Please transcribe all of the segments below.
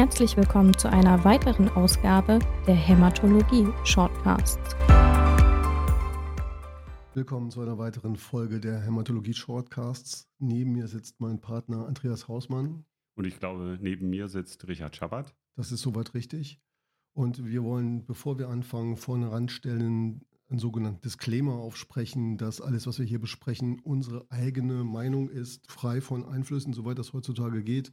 Herzlich willkommen zu einer weiteren Ausgabe der Hämatologie Shortcasts. Willkommen zu einer weiteren Folge der Hämatologie Shortcasts. Neben mir sitzt mein Partner Andreas Hausmann. Und ich glaube, neben mir sitzt Richard Schabat. Das ist soweit richtig. Und wir wollen, bevor wir anfangen, vorne ranstellen, einen sogenannten Disclaimer aufsprechen, dass alles, was wir hier besprechen, unsere eigene Meinung ist, frei von Einflüssen, soweit das heutzutage geht.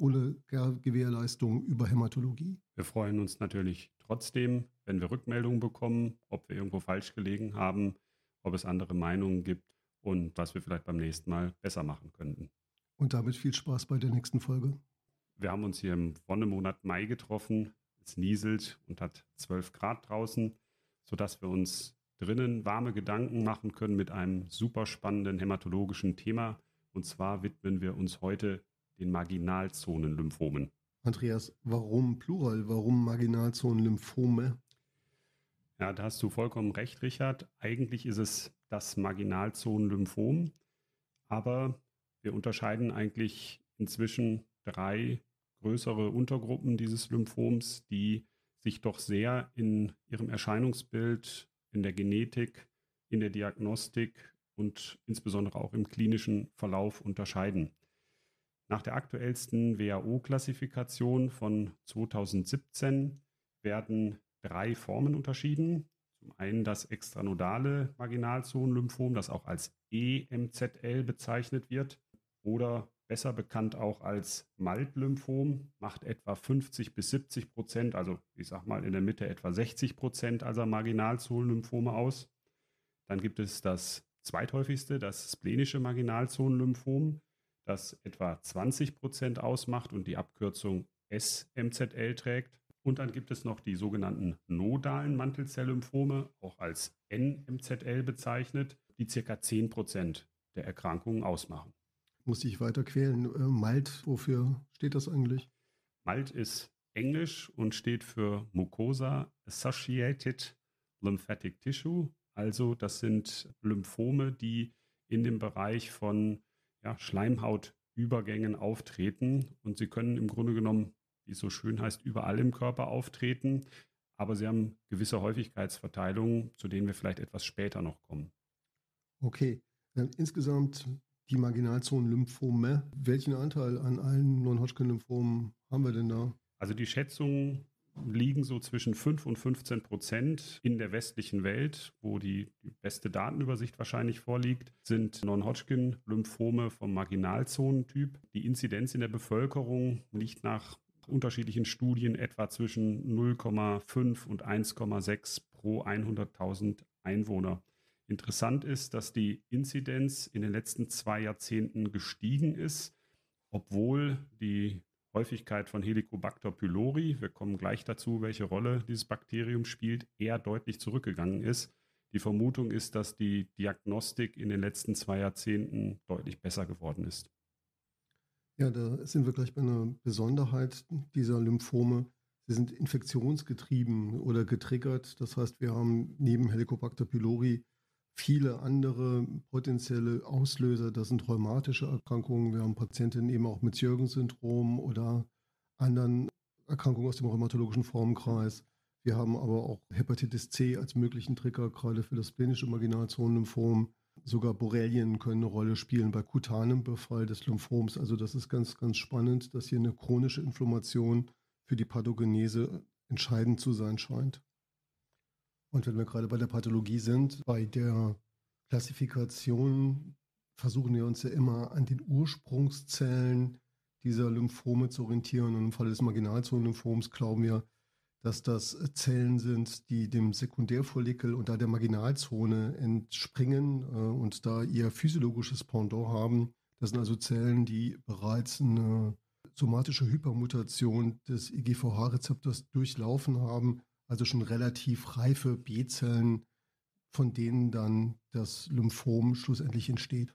ohne Gewährleistung über Hämatologie. Wir freuen uns natürlich trotzdem, wenn wir Rückmeldungen bekommen, ob wir irgendwo falsch gelegen haben, ob es andere Meinungen gibt und was wir vielleicht beim nächsten Mal besser machen könnten. Und damit viel Spaß bei der nächsten Folge. Wir haben uns hier im Wonnemonat Mai getroffen. Es nieselt und hat 12 Grad draußen, sodass wir uns drinnen warme Gedanken machen können mit einem super spannenden hämatologischen Thema. Und zwar widmen wir uns heute den Marginalzonen-Lymphomen. Andreas, warum Plural? Warum Marginalzonen-Lymphome? Ja, da hast du vollkommen recht, Richard. Eigentlich ist es das Marginalzonen-Lymphom, aber wir unterscheiden eigentlich inzwischen drei größere Untergruppen dieses Lymphoms, die sich doch sehr in ihrem Erscheinungsbild, in der Genetik, in der Diagnostik und insbesondere auch im klinischen Verlauf unterscheiden. Nach der aktuellsten WHO-Klassifikation von 2017 werden drei Formen unterschieden. Zum einen das extranodale Marginalzonenlymphom, das auch als EMZL bezeichnet wird oder besser bekannt auch als MALT-Lymphom, macht etwa 50 bis 70 Prozent, also ich sag mal in der Mitte etwa 60 Prozent aller Marginalzonenlymphome aus. Dann gibt es das zweithäufigste, das splenische Marginalzonenlymphom das etwa 20 Prozent ausmacht und die Abkürzung SMZL trägt. Und dann gibt es noch die sogenannten nodalen Mantelzelllymphome, auch als NMZL bezeichnet, die circa 10 Prozent der Erkrankungen ausmachen. Muss ich weiter quälen. Äh, MALT, wofür steht das eigentlich? MALT ist Englisch und steht für Mucosa Associated Lymphatic Tissue. Also das sind Lymphome, die in dem Bereich von ja, Schleimhautübergängen auftreten. Und sie können im Grunde genommen, wie es so schön heißt, überall im Körper auftreten. Aber sie haben gewisse Häufigkeitsverteilungen, zu denen wir vielleicht etwas später noch kommen. Okay. Insgesamt die Marginalzonen-Lymphome. Welchen Anteil an allen Non-Hodgkin-Lymphomen haben wir denn da? Also die Schätzung liegen so zwischen 5 und 15 Prozent in der westlichen Welt, wo die, beste Datenübersicht wahrscheinlich vorliegt, sind Non-Hodgkin-Lymphome vom Marginalzonentyp. Die Inzidenz in der Bevölkerung liegt nach unterschiedlichen Studien etwa zwischen 0,5 und 1,6 pro 100.000 Einwohner. Interessant ist, dass die Inzidenz in den letzten zwei Jahrzehnten gestiegen ist, obwohl die Häufigkeit von Helicobacter pylori, wir kommen gleich dazu, welche Rolle dieses Bakterium spielt, eher deutlich zurückgegangen ist. Die Vermutung ist, dass die Diagnostik in den letzten zwei Jahrzehnten deutlich besser geworden ist. Ja, da sind wir gleich bei einer Besonderheit dieser Lymphome. Sie sind infektionsgetrieben oder getriggert. Das heißt, wir haben neben Helicobacter pylori viele andere potenzielle Auslöser. Das sind rheumatische Erkrankungen. Wir haben Patientinnen eben auch mit Jürgen-Syndrom oder anderen Erkrankungen aus dem rheumatologischen Formkreis. Wir haben aber auch Hepatitis C als möglichen Trigger, gerade für das plenische Marginalzonenlymphom. Sogar Borrelien können eine Rolle spielen bei kutanem Befall des Lymphoms. Also das ist ganz, ganz spannend, dass hier eine chronische Inflammation für die Pathogenese entscheidend zu sein scheint. Und wenn wir gerade bei der Pathologie sind, bei der Klassifikation versuchen wir uns ja immer an den Ursprungszellen dieser Lymphome zu orientieren. Und im Falle des Marginalzonenlymphoms glauben wir, dass das Zellen sind, die dem Sekundärfollikel und da der Marginalzone entspringen äh, und da ihr physiologisches Pendant haben. Das sind also Zellen, die bereits eine somatische Hypermutation des IGVH-Rezeptors durchlaufen haben also schon relativ reife B-Zellen von denen dann das Lymphom schlussendlich entsteht.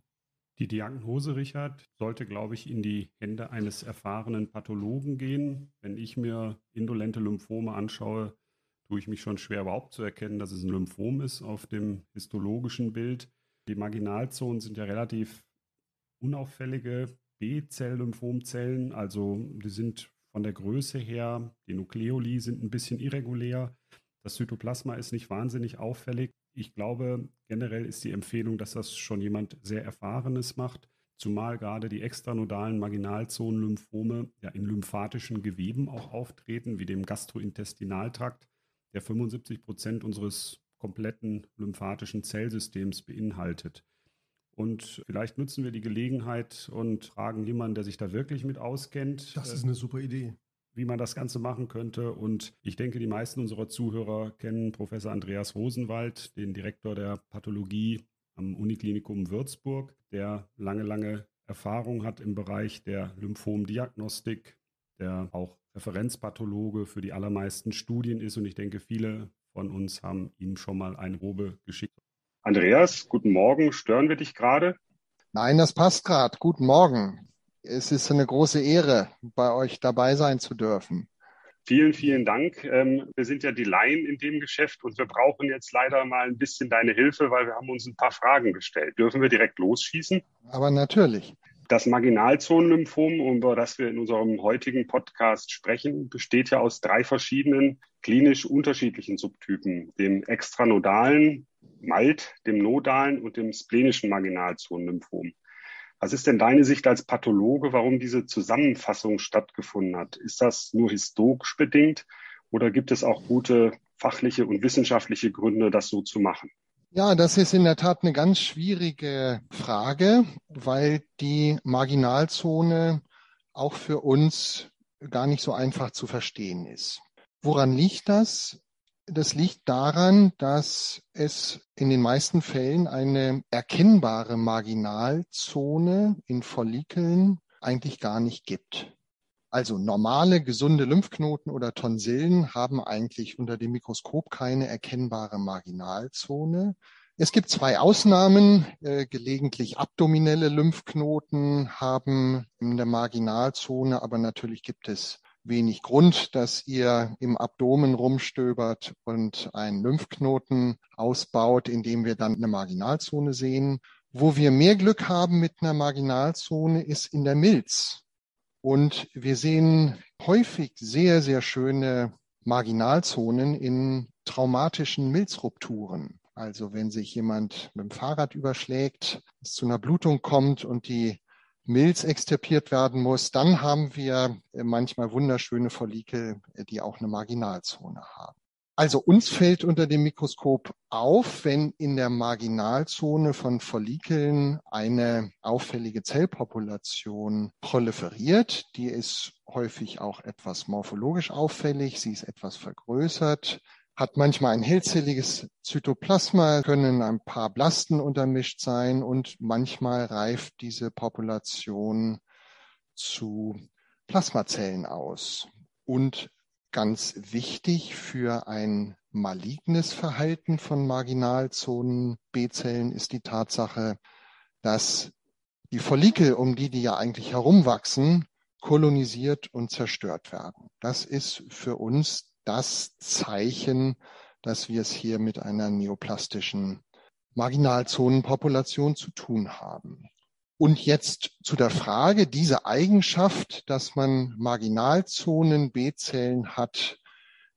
Die Diagnose, Richard, sollte, glaube ich, in die Hände eines erfahrenen Pathologen gehen. Wenn ich mir indolente Lymphome anschaue, tue ich mich schon schwer überhaupt zu erkennen, dass es ein Lymphom ist auf dem histologischen Bild. Die Marginalzonen sind ja relativ unauffällige B-Zell-Lymphomzellen, also die sind von der Größe her, die Nukleoli sind ein bisschen irregulär. Das Zytoplasma ist nicht wahnsinnig auffällig. Ich glaube, generell ist die Empfehlung, dass das schon jemand sehr Erfahrenes macht, zumal gerade die extranodalen Marginalzonen-Lymphome ja in lymphatischen Geweben auch auftreten, wie dem Gastrointestinaltrakt, der 75 Prozent unseres kompletten lymphatischen Zellsystems beinhaltet. Und vielleicht nutzen wir die Gelegenheit und fragen jemanden, der sich da wirklich mit auskennt. Das ist eine super Idee wie man das Ganze machen könnte. Und ich denke, die meisten unserer Zuhörer kennen Professor Andreas Rosenwald, den Direktor der Pathologie am Uniklinikum Würzburg, der lange, lange Erfahrung hat im Bereich der Lymphomdiagnostik, der auch Referenzpathologe für die allermeisten Studien ist. Und ich denke, viele von uns haben ihm schon mal eine Probe geschickt. Andreas, guten Morgen. Stören wir dich gerade? Nein, das passt gerade. Guten Morgen es ist eine große Ehre, bei euch dabei sein zu dürfen. Vielen, vielen Dank. Ähm, wir sind ja die Laien in dem Geschäft und wir brauchen jetzt leider mal ein bisschen deine Hilfe, weil wir haben uns ein paar Fragen gestellt. Dürfen wir direkt losschießen? Aber natürlich. Das Marginalzonenlymphom, über das wir in unserem heutigen Podcast sprechen, besteht ja aus drei verschiedenen klinisch unterschiedlichen Subtypen, dem extranodalen, MALT, dem nodalen und dem splenischen Marginalzonenlymphom. Was ist denn deine Sicht als Pathologe, warum diese Zusammenfassung stattgefunden hat? Ist das nur historisch bedingt oder gibt es auch gute fachliche und wissenschaftliche Gründe, das so zu machen? Ja, das ist in der Tat eine ganz schwierige Frage, weil die Marginalzone auch für uns gar nicht so einfach zu verstehen ist. Woran liegt das? Das liegt daran, dass es in den meisten Fällen eine erkennbare Marginalzone in Follikeln eigentlich gar nicht gibt. Also normale, gesunde Lymphknoten oder Tonsillen haben eigentlich unter dem Mikroskop keine erkennbare Marginalzone. Es gibt zwei Ausnahmen. Äh, gelegentlich abdominelle Lymphknoten haben in der Marginalzone, aber natürlich gibt es wenig Grund, dass ihr im Abdomen rumstöbert und einen Lymphknoten ausbaut, indem wir dann eine Marginalzone sehen. Wo wir mehr Glück haben mit einer Marginalzone ist in der Milz. Und wir sehen häufig sehr, sehr schöne Marginalzonen in traumatischen Milzrupturen. Also wenn sich jemand mit dem Fahrrad überschlägt, es zu einer Blutung kommt und die Milz extirpiert werden muss, dann haben wir äh, manchmal wunderschöne Follikel, äh, die auch eine Marginalzone haben. Also uns fällt unter dem Mikroskop auf, wenn in der Marginalzone von Follikeln eine auffällige Zellpopulation proliferiert. Die ist häufig auch etwas morphologisch auffällig, sie ist etwas vergrößert, hat manchmal ein hellzelliges Zytoplasma, können ein paar Blasten untermischt sein und manchmal reift diese Population zu Plasmazellen aus. Und ganz wichtig für ein malignes Verhalten von Marginalzonen B-Zellen ist die Tatsache, dass die Follikel, um die die ja eigentlich herumwachsen, kolonisiert und zerstört werden. Das ist für uns das Zeichen, dass wir es hier mit einer neoplastischen Marginalzonenpopulation zu tun haben. Und jetzt zu der Frage, diese Eigenschaft, dass man Marginalzonen B-Zellen hat,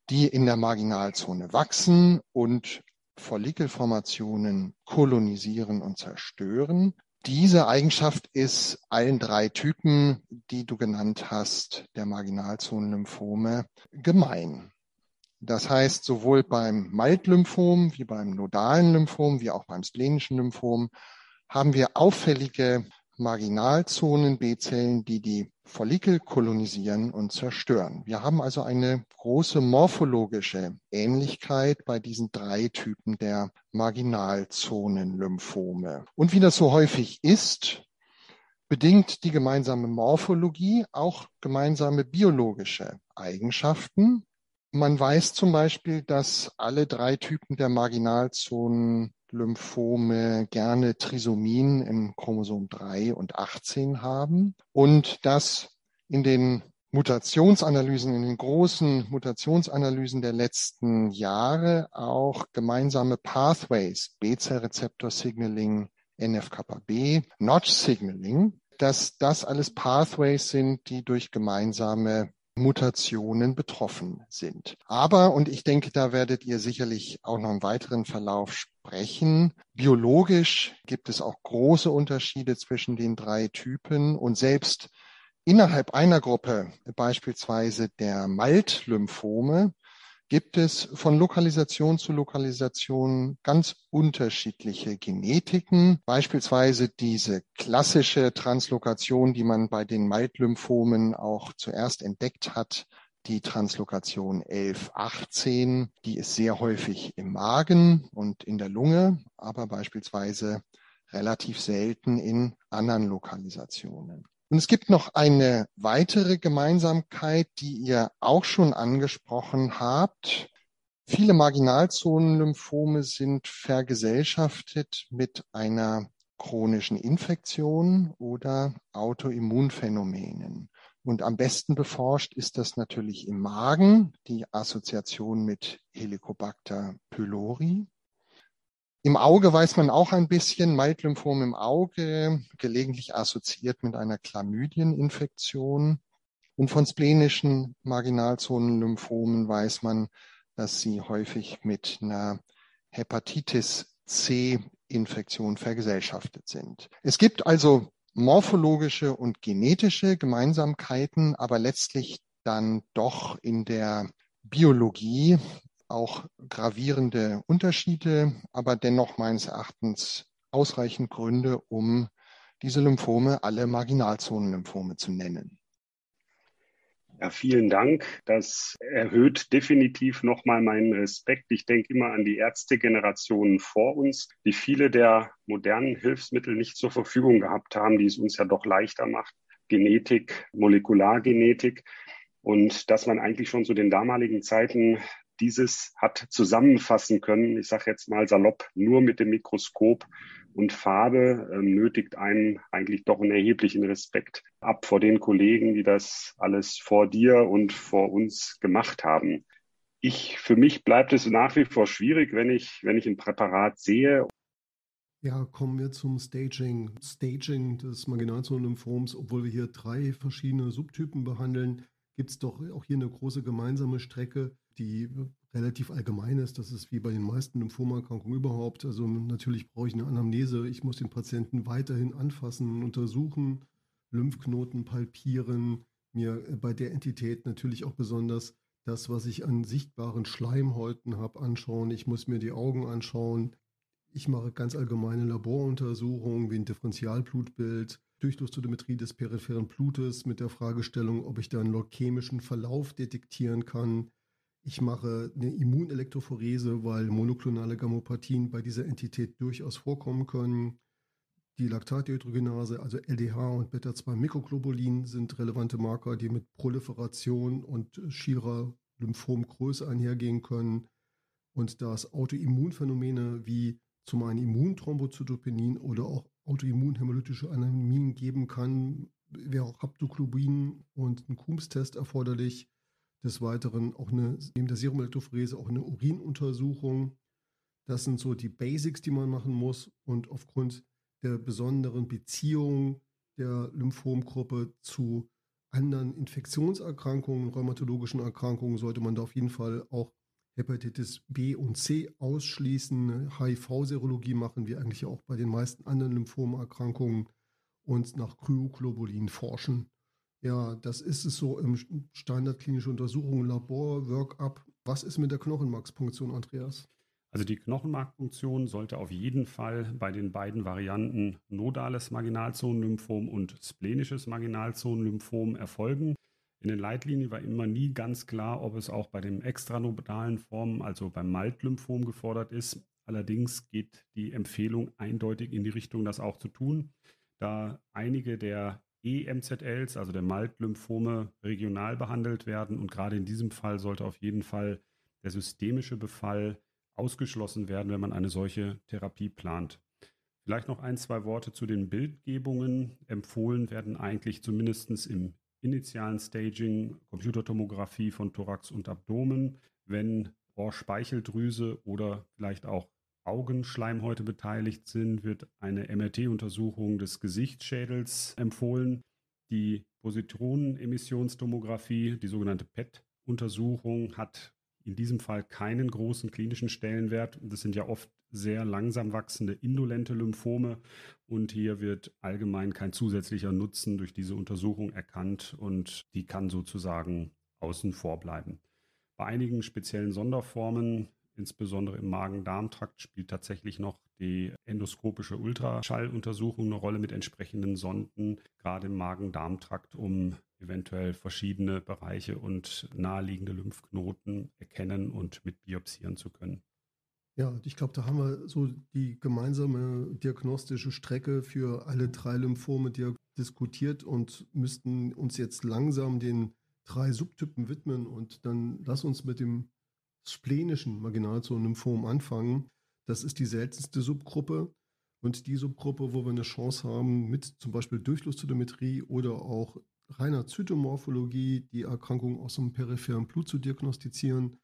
die in der Marginalzone wachsen und Follikelformationen kolonisieren und zerstören. Diese Eigenschaft ist allen drei Typen, die du genannt hast, der Marginalzonenlymphome gemein. Das heißt, sowohl beim Malt-Lymphom wie beim nodalen Lymphom wie auch beim splenischen Lymphom haben wir auffällige Marginalzonen B-Zellen, die die Follikel kolonisieren und zerstören. Wir haben also eine große morphologische Ähnlichkeit bei diesen drei Typen der Marginalzonen-Lymphome. Und wie das so häufig ist, bedingt die gemeinsame Morphologie auch gemeinsame biologische Eigenschaften. Man weiß zum Beispiel, dass alle drei Typen der Marginalzonen Maltlymphome gerne Trisomien im Chromosom 3 und 18 haben und dass in den Mutationsanalysen, in den großen Mutationsanalysen der letzten Jahre auch gemeinsame Pathways, B-Zell-Rezeptor-Signaling, NF-kappa-B, Notch-Signaling, dass das alles Pathways sind, die durch gemeinsame Mutationen betroffen sind. Aber, und ich denke, da werdet ihr sicherlich auch noch im weiteren Verlauf sprechen, biologisch gibt es auch große Unterschiede zwischen den drei Typen und selbst Innerhalb einer Gruppe, beispielsweise der Malt-Lymphome, gibt es von Lokalisation zu Lokalisation ganz unterschiedliche Genetiken. Beispielsweise diese klassische Translokation, die man bei den Malt-Lymphomen auch zuerst entdeckt hat, die Translokation 1118, die ist sehr häufig im Magen und in der Lunge, aber beispielsweise relativ selten in anderen Lokalisationen. Und es gibt noch eine weitere Gemeinsamkeit, die ihr auch schon angesprochen habt. Viele Marginalzonenlymphome sind vergesellschaftet mit einer chronischen Infektion oder Autoimmunphänomenen. Und am besten beforscht ist das natürlich im Magen, die Assoziation mit Helicobacter pylori. Im Auge weiß man auch ein bisschen, Maitlymphom im Auge, gelegentlich assoziiert mit einer Chlamydieninfektion. Und von splenischen Marginalzonenlymphomen weiß man, dass sie häufig mit einer Hepatitis C-Infektion vergesellschaftet sind. Es gibt also morphologische und genetische Gemeinsamkeiten, aber letztlich dann doch in der Biologie auch gravierende Unterschiede, aber dennoch meines Erachtens ausreichend Gründe, um diese Lymphome alle Marginalzonenlymphome zu nennen. Ja, vielen Dank. Das erhöht definitiv nochmal meinen Respekt. Ich denke immer an die Ärztegenerationen vor uns, die viele der modernen Hilfsmittel nicht zur Verfügung gehabt haben, die es uns ja doch leichter macht. Genetik, Molekulargenetik. Und dass man eigentlich schon zu den damaligen Zeiten dieses hat zusammenfassen können, ich sage jetzt mal salopp, nur mit dem Mikroskop und Farbe, äh, nötigt einen eigentlich doch einen erheblichen Respekt ab vor den Kollegen, die das alles vor dir und vor uns gemacht haben. Ich, für mich bleibt es nach wie vor schwierig, wenn ich, wenn ich ein Präparat sehe. Ja, kommen wir zum Staging. Staging des Marginalzonenlymphoms, obwohl wir hier drei verschiedene Subtypen behandeln, gibt es doch auch hier eine große gemeinsame Strecke, die relativ allgemein ist. Das ist wie bei den meisten Lymphomerkrankungen überhaupt. Also natürlich brauche ich eine Anamnese. Ich muss den Patienten weiterhin anfassen, untersuchen, Lymphknoten palpieren, mir bei der Entität natürlich auch besonders das, was ich an sichtbaren Schleimhäuten habe, anschauen. Ich muss mir die Augen anschauen. Ich mache ganz allgemeine Laboruntersuchungen wie ein Differentialblutbild, Durchflussstotometrie des peripheren Blutes mit der Fragestellung, ob ich da einen leukämischen Verlauf detektieren kann. Ich mache eine Immunelektrophorese, weil monoklonale Gammopathien bei dieser Entität durchaus vorkommen können. Die Laktatdehydrogenase, also LDH und Beta-2-Mikroglobulin sind relevante Marker, die mit Proliferation und schierer Lymphomgröße einhergehen können. Und da es Autoimmunphänomene wie zum einen Immunthrombozytopenin oder auch autoimmunhämolytische Anämien geben kann, wäre auch Haptoglobin und ein Coombs-Test erforderlich. Des Weiteren auch eine, neben der Serumelektrophorese auch eine Urinuntersuchung. Das sind so die Basics, die man machen muss. Und aufgrund der besonderen Beziehung der Lymphomgruppe zu anderen Infektionserkrankungen, rheumatologischen Erkrankungen, sollte man da auf jeden Fall auch Hepatitis B und C ausschließen. HIV-Serologie machen wir eigentlich auch bei den meisten anderen Lymphomerkrankungen und nach Kryoglobulin forschen. Ja, das ist es so im Standard klinische Untersuchung, Labor, Workup. Was ist mit der Knochenmarkspunktion, Andreas? Also die Knochenmarkpunktion sollte auf jeden Fall bei den beiden Varianten nodales Marginalzonenlymphom und splenisches Marginalzonenlymphom erfolgen. In den Leitlinien war immer nie ganz klar, ob es auch bei den extranodalen Formen, also beim Maltlymphom, gefordert ist. Allerdings geht die Empfehlung eindeutig in die Richtung, das auch zu tun, da einige der EMZLs, also der Maltlymphome, regional behandelt werden. Und gerade in diesem Fall sollte auf jeden Fall der systemische Befall ausgeschlossen werden, wenn man eine solche Therapie plant. Vielleicht noch ein, zwei Worte zu den Bildgebungen. Empfohlen werden eigentlich zumindest im initialen Staging Computertomographie von Thorax und Abdomen, wenn Ohrspeicheldrüse oder vielleicht auch Augenschleimhäute beteiligt sind, wird eine MRT-Untersuchung des Gesichtsschädels empfohlen. Die Positronenemissionstomographie, die sogenannte PET-Untersuchung, hat in diesem Fall keinen großen klinischen Stellenwert. Das sind ja oft sehr langsam wachsende indolente Lymphome und hier wird allgemein kein zusätzlicher Nutzen durch diese Untersuchung erkannt und die kann sozusagen außen vor bleiben. Bei einigen speziellen Sonderformen, insbesondere im Magen-Darm-Trakt, spielt tatsächlich noch die endoskopische Ultraschalluntersuchung eine Rolle mit entsprechenden Sonden, gerade im Magen-Darm-Trakt, um eventuell verschiedene Bereiche und naheliegende Lymphknoten erkennen und mit biopsieren zu können. Ja, ich glaube, da haben wir so die gemeinsame diagnostische Strecke für alle drei Lymphome diskutiert und müssten uns jetzt langsam den drei Subtypen widmen und dann lass uns mit dem splenischen Marginalzonenlymphom anfangen. Das ist die seltenste Subgruppe und die Subgruppe, wo wir eine Chance haben, mit zum Beispiel Durchflusszytometrie oder auch reiner Zytomorphologie die Erkrankung aus dem peripheren Blut zu diagnostizieren.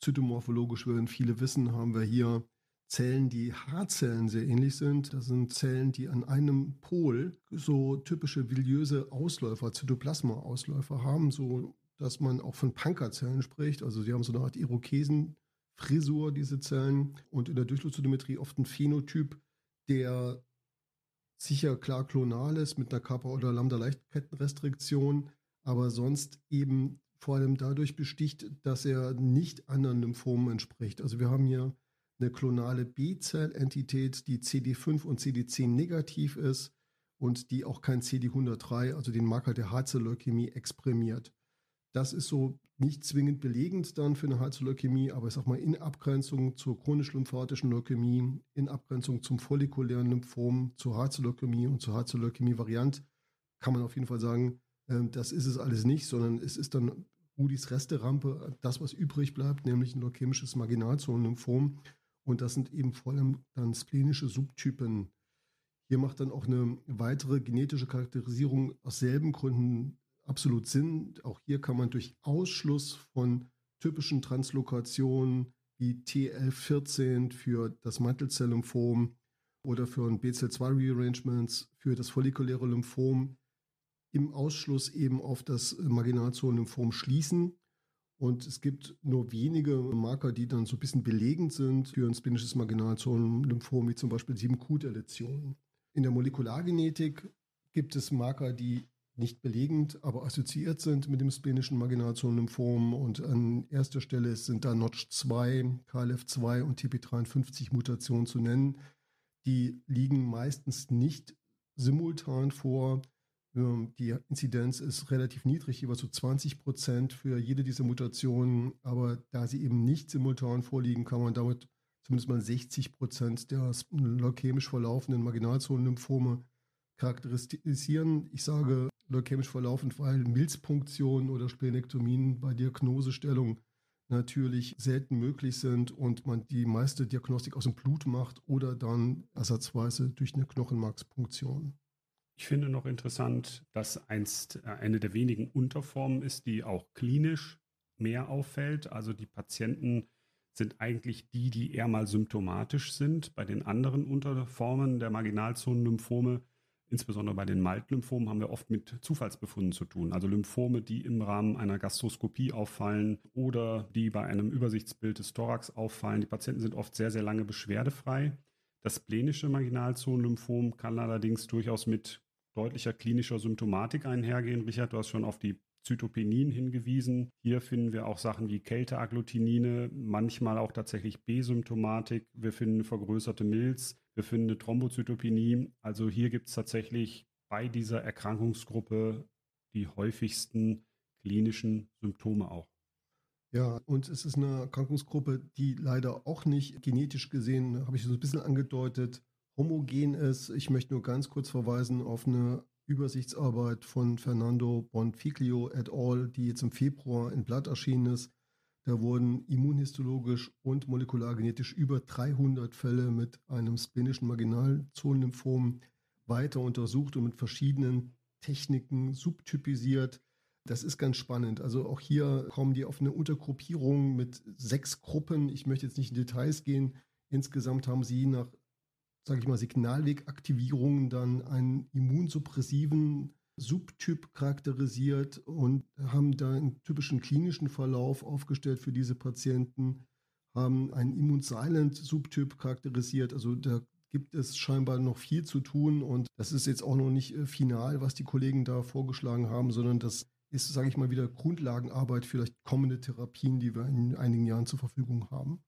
Zytomorphologisch würden viele wissen, haben wir hier Zellen, die Haarzellen sehr ähnlich sind. Das sind Zellen, die an einem Pol so typische villöse Ausläufer, Zytoplasma-Ausläufer haben, so dass man auch von Pankerzellen spricht. Also sie haben so eine Art Irokesenfrisur, diese Zellen. Und in der Durchflusszytometrie oft ein Phänotyp, der sicher klar klonal ist mit einer Kappa- oder Lambda-Leichtkettenrestriktion, aber sonst eben vor allem dadurch besticht, dass er nicht anderen Lymphomen entspricht. Also wir haben hier eine klonale B-Zellentität, die CD5 und CD10 negativ ist und die auch kein CD103, also den Marker der Harzeleukämie, exprimiert. Das ist so nicht zwingend belegend dann für eine Harzeleukämie, aber ich sag mal in Abgrenzung zur chronisch-lymphatischen Leukämie, in Abgrenzung zum follikulären Lymphom, zur Harzeleukämie und zur Harzeleukämie-Variant kann man auf jeden Fall sagen, ähm, das ist es alles nicht, sondern es ist dann Rudis Resterampe, das, was übrig bleibt, nämlich ein leukämisches Marginalzonenlymphom. Und das sind eben vor allem dann splenische Subtypen. Hier macht dann auch eine weitere genetische Charakterisierung aus selben Gründen absolut Sinn. Auch hier kann man durch Ausschluss von typischen Translokationen wie TL14 für das Mantelzelllymphom oder für ein BCL2-Rearrangements für das follikuläre Lymphom im Ausschluss eben auf das Marginalzonenlymphom schließen. Und es gibt nur wenige Marker, die dann so ein bisschen belegend sind für ein splenisches Marginalzonenlymphom, wie zum Beispiel 7Q-Deletionen. In der Molekulargenetik gibt es Marker, die nicht belegend, aber assoziiert sind mit dem splenischen Marginalzonenlymphom. Und an erster Stelle sind da Notch2, KLF2 und TP53 Mutationen zu nennen. Die liegen meistens nicht simultan vor, ähm, die Inzidenz ist relativ niedrig, jeweils so 20 Prozent für jede dieser Mutationen. Aber da sie eben nicht simultan vorliegen, kann man damit zumindest mal 60 Prozent der leukämisch verlaufenden Marginalzonenlymphome charakterisieren. Ich sage leukämisch verlaufend, weil Milzpunktionen oder Splenektomien bei Diagnosestellung natürlich selten möglich sind und man die meiste Diagnostik aus dem Blut macht oder dann ersatzweise durch eine Knochenmarkspunktion. Ich finde noch interessant, dass einst äh, eine der wenigen Unterformen ist, die auch klinisch mehr auffällt. Also die Patienten sind eigentlich die, die eher mal symptomatisch sind. Bei den anderen Unterformen der Marginalzonenlymphome, insbesondere bei den Malt-Lymphomen, haben wir oft mit Zufallsbefunden zu tun. Also Lymphome, die im Rahmen einer Gastroskopie auffallen oder die bei einem Übersichtsbild des Thorax auffallen. Die Patienten sind oft sehr, sehr lange beschwerdefrei. Das splenische Marginalzonenlymphom kann allerdings durchaus mit deutlicher klinischer Symptomatik einhergehen. Richard, du hast schon auf die Zytopenien hingewiesen. Hier finden wir auch Sachen wie Kälteagglutinine, manchmal auch tatsächlich B-Symptomatik. Wir finden vergrößerte Milz, wir finden eine Thrombozytopenie. Also hier gibt es tatsächlich bei dieser Erkrankungsgruppe die häufigsten klinischen Symptome auch. Ja, und es ist eine Erkrankungsgruppe, die leider auch nicht genetisch gesehen, habe ich so ein bisschen angedeutet, homogen ist. Ich möchte nur ganz kurz verweisen auf eine Übersichtsarbeit von Fernando Bonfiglio et al., die jetzt im Februar in Blatt erschienen ist. Da wurden immunhistologisch und molekulargenetisch über 300 Fälle mit einem splenischen Marginalzonenlymphom weiter untersucht und mit verschiedenen Techniken subtypisiert. Das ist ganz spannend. Also auch hier kommen die auf eine Untergruppierung mit sechs Gruppen. Ich möchte jetzt nicht in Details gehen. Insgesamt haben sie nach, sage ich mal, Signalwegaktivierungen dann einen immunsuppressiven Subtyp charakterisiert und haben da einen typischen klinischen Verlauf aufgestellt für diese Patienten, haben einen Immunsilent-Subtyp charakterisiert. Also da gibt es scheinbar noch viel zu tun und das ist jetzt auch noch nicht äh, final, was die Kollegen da vorgeschlagen haben, sondern das ist, sage ich mal, wieder Grundlagenarbeit, vielleicht kommende Therapien, die wir in einigen Jahren zur Verfügung haben.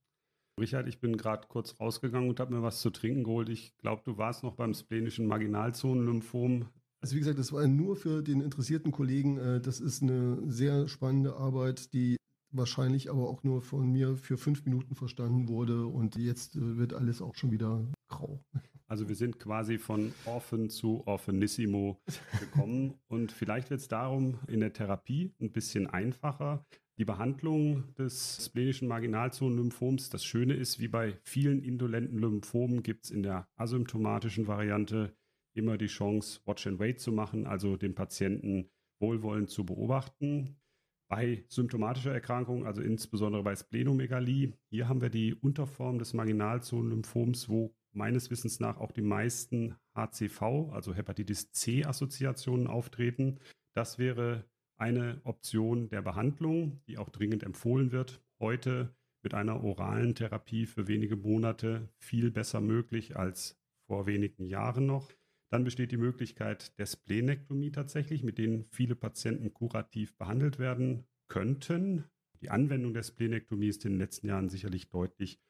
Richard, ich bin gerade kurz rausgegangen und habe mir was zu trinken geholt. Ich glaube, du warst noch beim splenischen Marginalzonenlymphom. Also wie gesagt, das war nur für den interessierten Kollegen. Äh, das ist eine sehr spannende Arbeit, die wahrscheinlich aber auch nur von mir für fünf Minuten verstanden wurde und jetzt äh, wird alles auch schon wieder grau. Also wir sind quasi von Orphan zu Orphanissimo gekommen und vielleicht wird es darum in der Therapie ein bisschen einfacher. Die Behandlung des splenischen Marginalzonenlymphoms, das Schöne ist, wie bei vielen indolenten Lymphomen gibt es in der asymptomatischen Variante immer die Chance, Watch and Wait zu machen, also den Patienten wohlwollend zu beobachten. Bei symptomatischer Erkrankung, also insbesondere bei Splenomegalie, hier haben wir die Unterform des Marginalzonenlymphoms, wo meines Wissens nach auch die meisten HCV, also Hepatitis C-Assoziationen auftreten. Das wäre eine Option der Behandlung, die auch dringend empfohlen wird. Heute mit einer oralen Therapie für wenige Monate viel besser möglich als vor wenigen Jahren noch. Dann besteht die Möglichkeit der Splenektomie tatsächlich, mit denen viele Patienten kurativ behandelt werden könnten. Die Anwendung der Splenektomie ist in den letzten Jahren sicherlich deutlich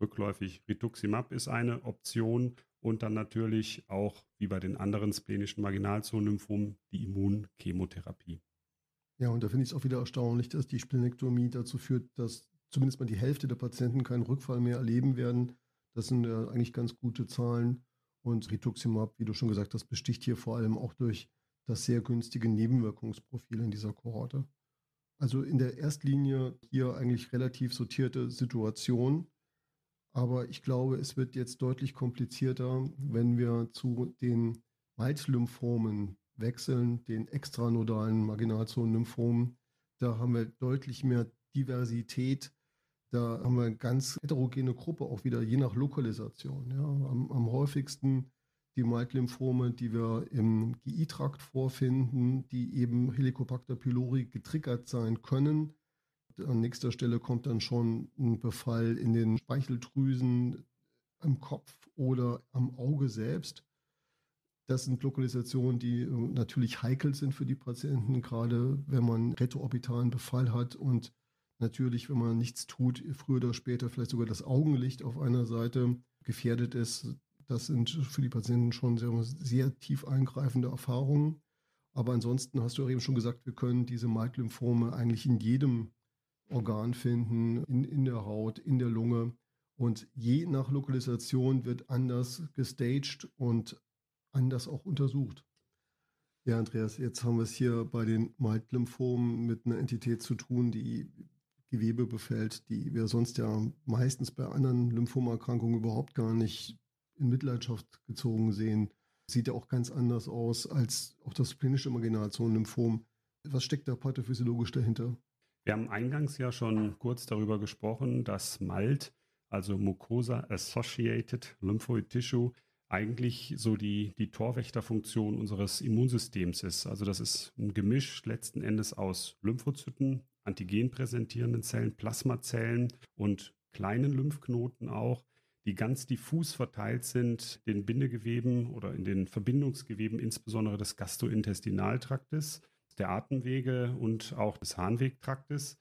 rückläufig. Rituximab ist eine Option und dann natürlich auch, wie bei den anderen splenischen Marginalzonenlymphomen, die Immunchemotherapie. Ja, und da finde ich es auch wieder erstaunlich, dass die Splenektomie dazu führt, dass zumindest mal die Hälfte der Patienten keinen Rückfall mehr erleben werden. Das sind ja eigentlich ganz gute Zahlen. Und Rituximab, wie du schon gesagt hast, besticht hier vor allem auch durch das sehr günstige Nebenwirkungsprofil in dieser Kohorte. Also in der Erstlinie hier eigentlich relativ sortierte Situation. Aber ich glaube, es wird jetzt deutlich komplizierter, wenn wir zu den Malzlymphomen wechseln, den extranodalen Marginalzonenlymphomen. Da haben wir deutlich mehr Diversität da haben wir eine ganz heterogene Gruppe, auch wieder je nach Lokalisation. Ja. Am, am häufigsten die Mild-Lymphome, die wir im GI-Trakt vorfinden, die eben Helicobacter pylori getriggert sein können. An nächster Stelle kommt dann schon ein Befall in den Speicheldrüsen, im Kopf oder am Auge selbst. Das sind Lokalisationen, die natürlich heikel sind für die Patienten, gerade wenn man retroorbitalen Befall hat und natürlich, wenn man nichts tut, früher oder später vielleicht sogar das Augenlicht auf einer Seite gefährdet ist. Das sind für die Patienten schon sehr, sehr tief eingreifende Erfahrungen. Aber ansonsten hast du eben schon gesagt, wir können diese Mild-Lymphome eigentlich in jedem Organ finden, in, in der Haut, in der Lunge. Und je nach Lokalisation wird anders gestaged und anders auch untersucht. Ja, Andreas, jetzt haben wir es hier bei den Mild-Lymphomen mit einer Entität zu tun, die Gewebe befällt, die wir sonst ja meistens bei anderen Lymphomerkrankungen überhaupt gar nicht in Mitleidenschaft gezogen sehen. Sieht ja auch ganz anders aus als auch das splenische Marginalzonenlymphom. Was steckt da pathophysiologisch dahinter? Wir haben eingangs ja schon kurz darüber gesprochen, dass MALT, also Mucosa Associated Lymphoid Tissue, eigentlich so die, die Torwächterfunktion unseres Immunsystems ist. Also das ist ein Gemisch letzten Endes aus Lymphozyten, antigenpräsentierenden Zellen, Plasmazellen und kleinen Lymphknoten auch, die ganz diffus verteilt sind, den Bindegeweben oder in den Verbindungsgeweben, insbesondere des Gastrointestinaltraktes, der Atemwege und auch des Harnwegtraktes.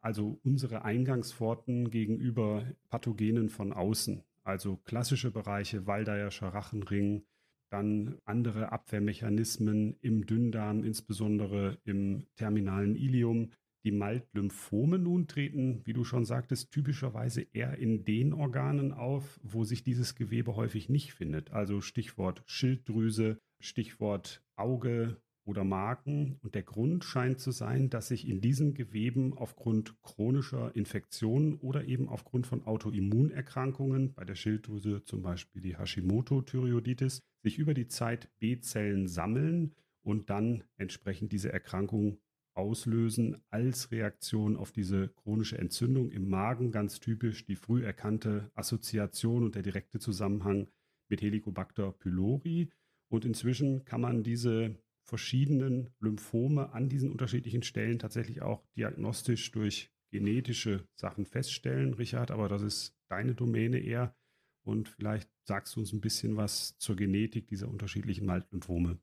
Also unsere Eingangspforten gegenüber Pathogenen von außen. Also klassische Bereiche, Waldeyerscher Rachenring, dann andere Abwehrmechanismen im Dünndarm, insbesondere im terminalen Ilium, die Malt-Lymphome nun treten, wie du schon sagtest, typischerweise eher in den Organen auf, wo sich dieses Gewebe häufig nicht findet. Also Stichwort Schilddrüse, Stichwort Auge, oder Marken. Und der Grund scheint zu sein, dass sich in diesen Geweben aufgrund chronischer Infektionen oder eben aufgrund von Autoimmunerkrankungen, bei der Schilddrüse zum Beispiel die Hashimoto-Thyreoiditis, sich über die Zeit B-Zellen sammeln und dann entsprechend diese Erkrankung auslösen als Reaktion auf diese chronische Entzündung im Magen, ganz typisch die früh erkannte Assoziation und der direkte Zusammenhang mit Helicobacter pylori. Und inzwischen kann man diese verschiedenen Lymphome an diesen unterschiedlichen Stellen tatsächlich auch diagnostisch durch genetische Sachen feststellen, Richard, aber das ist deine Domäne eher. Und vielleicht sagst du uns ein bisschen was zur Genetik dieser unterschiedlichen Maltlymphome.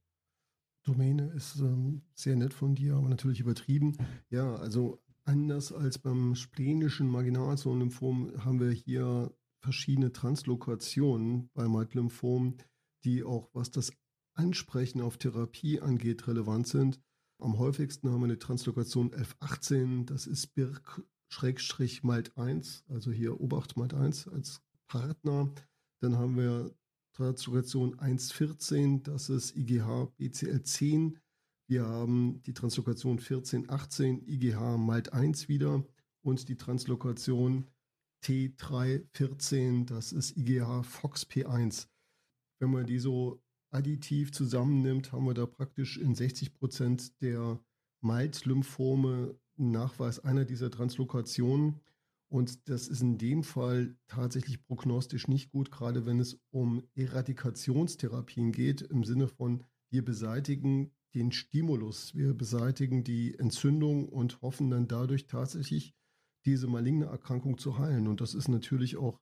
Domäne ist ähm, sehr nett von dir, aber natürlich übertrieben. Ja, also anders als beim splenischen Marginalzonenlymphom haben wir hier verschiedene Translokationen bei Maltlymphom, die auch, was das Ansprechen auf Therapie angeht, relevant sind. Am häufigsten haben wir eine Translokation 1118, das ist Birk-Malt 1, also hier Obacht Malt 1 als Partner. Dann haben wir Translokation 114, das ist IGH BCL10. Wir haben die Translokation 1418, IGH Malt 1 wieder und die Translokation T314, das ist IGH FOXP1. Wenn man die so additiv zusammennimmt, haben wir da praktisch in 60 Prozent der Malt-Lymphome Nachweis einer dieser Translokationen. Und das ist in dem Fall tatsächlich prognostisch nicht gut, gerade wenn es um Eradikationstherapien geht, im Sinne von, wir beseitigen den Stimulus, wir beseitigen die Entzündung und hoffen dann dadurch tatsächlich diese maligne Erkrankung zu heilen. Und das ist natürlich auch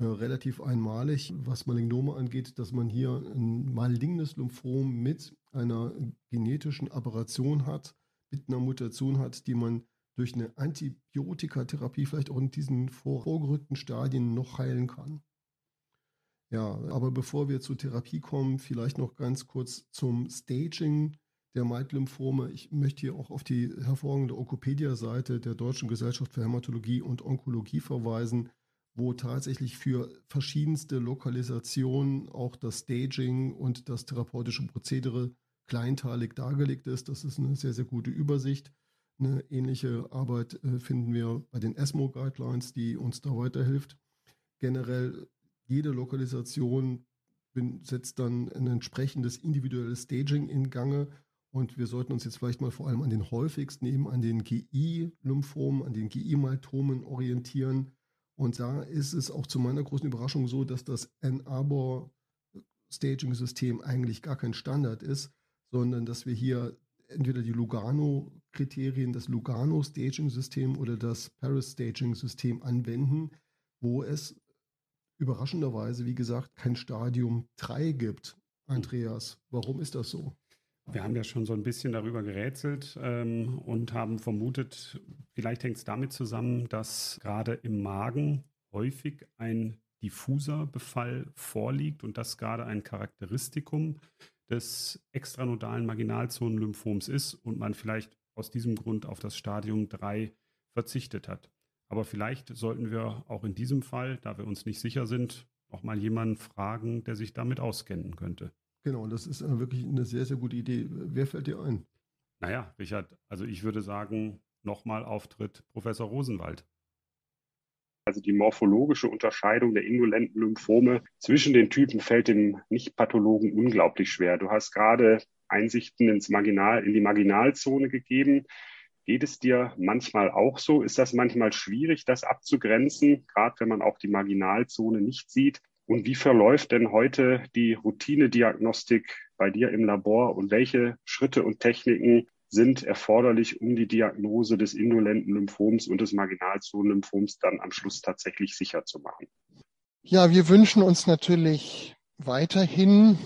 relativ einmalig, was Malignome angeht, dass man hier ein malignes Lymphom mit einer genetischen Aberration hat, mit einer Mutation hat, die man durch eine Antibiotikatherapie vielleicht auch in diesen vorgerückten Stadien noch heilen kann. Ja, aber bevor wir zur Therapie kommen, vielleicht noch ganz kurz zum Staging der Malt-Lymphome. Ich möchte hier auch auf die hervorragende Onkopedia-Seite der Deutschen Gesellschaft für Hämatologie und Onkologie verweisen, wo tatsächlich für verschiedenste Lokalisationen auch das Staging und das therapeutische Prozedere kleinteilig dargelegt ist. Das ist eine sehr, sehr gute Übersicht. Eine ähnliche Arbeit äh, finden wir bei den ESMO-Guidelines, die uns da weiterhilft. Generell jede Lokalisation setzt dann ein entsprechendes individuelles Staging in Gange. Und wir sollten uns jetzt vielleicht mal vor allem an den häufigsten eben an den GI-Lymphomen, an den GI-Maltomen orientieren. Und da ist es auch zu meiner großen Überraschung so, dass das N-Arbor-Staging-System eigentlich gar kein Standard ist, sondern dass wir hier entweder die Lugano-Kriterien, das Lugano-Staging-System oder das Paris-Staging-System anwenden, wo es überraschenderweise, wie gesagt, kein Stadium 3 gibt. Andreas, warum ist das so? Wir haben ja schon so ein bisschen darüber gerätselt ähm, und haben vermutet, vielleicht hängt es damit zusammen, dass gerade im Magen häufig ein diffuser Befall vorliegt und das gerade ein Charakteristikum des extranodalen Marginalzonenlymphoms ist und man vielleicht aus diesem Grund auf das Stadium 3 verzichtet hat. Aber vielleicht sollten wir auch in diesem Fall, da wir uns nicht sicher sind, auch mal jemanden fragen, der sich damit auskennen könnte. Genau, das ist wirklich eine sehr, sehr gute Idee. Wer fällt dir ein? Naja, Richard, also ich würde sagen, nochmal Auftritt Professor Rosenwald. Also die morphologische Unterscheidung der indolenten Lymphome zwischen den Typen fällt dem Nicht-Pathologen unglaublich schwer. Du hast gerade Einsichten ins Marginal, in die Marginalzone gegeben. Geht es dir manchmal auch so? Ist das manchmal schwierig, das abzugrenzen, gerade wenn man auch die Marginalzone nicht sieht? Und wie verläuft denn heute die Routinediagnostik bei dir im Labor und welche Schritte und Techniken sind erforderlich, um die Diagnose des indolenten Lymphoms und des Marginalzonenlymphoms dann am Schluss tatsächlich sicher zu machen? Ja, wir wünschen uns natürlich weiterhin,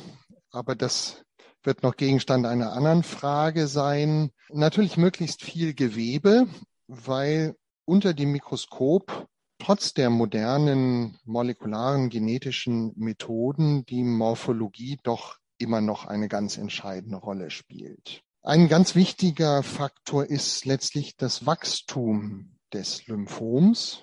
aber das wird noch Gegenstand einer anderen Frage sein, natürlich möglichst viel Gewebe, weil unter dem Mikroskop trotz der modernen molekularen genetischen Methoden die Morphologie doch immer noch eine ganz entscheidende Rolle spielt. Ein ganz wichtiger Faktor ist letztlich das Wachstum des Lymphoms,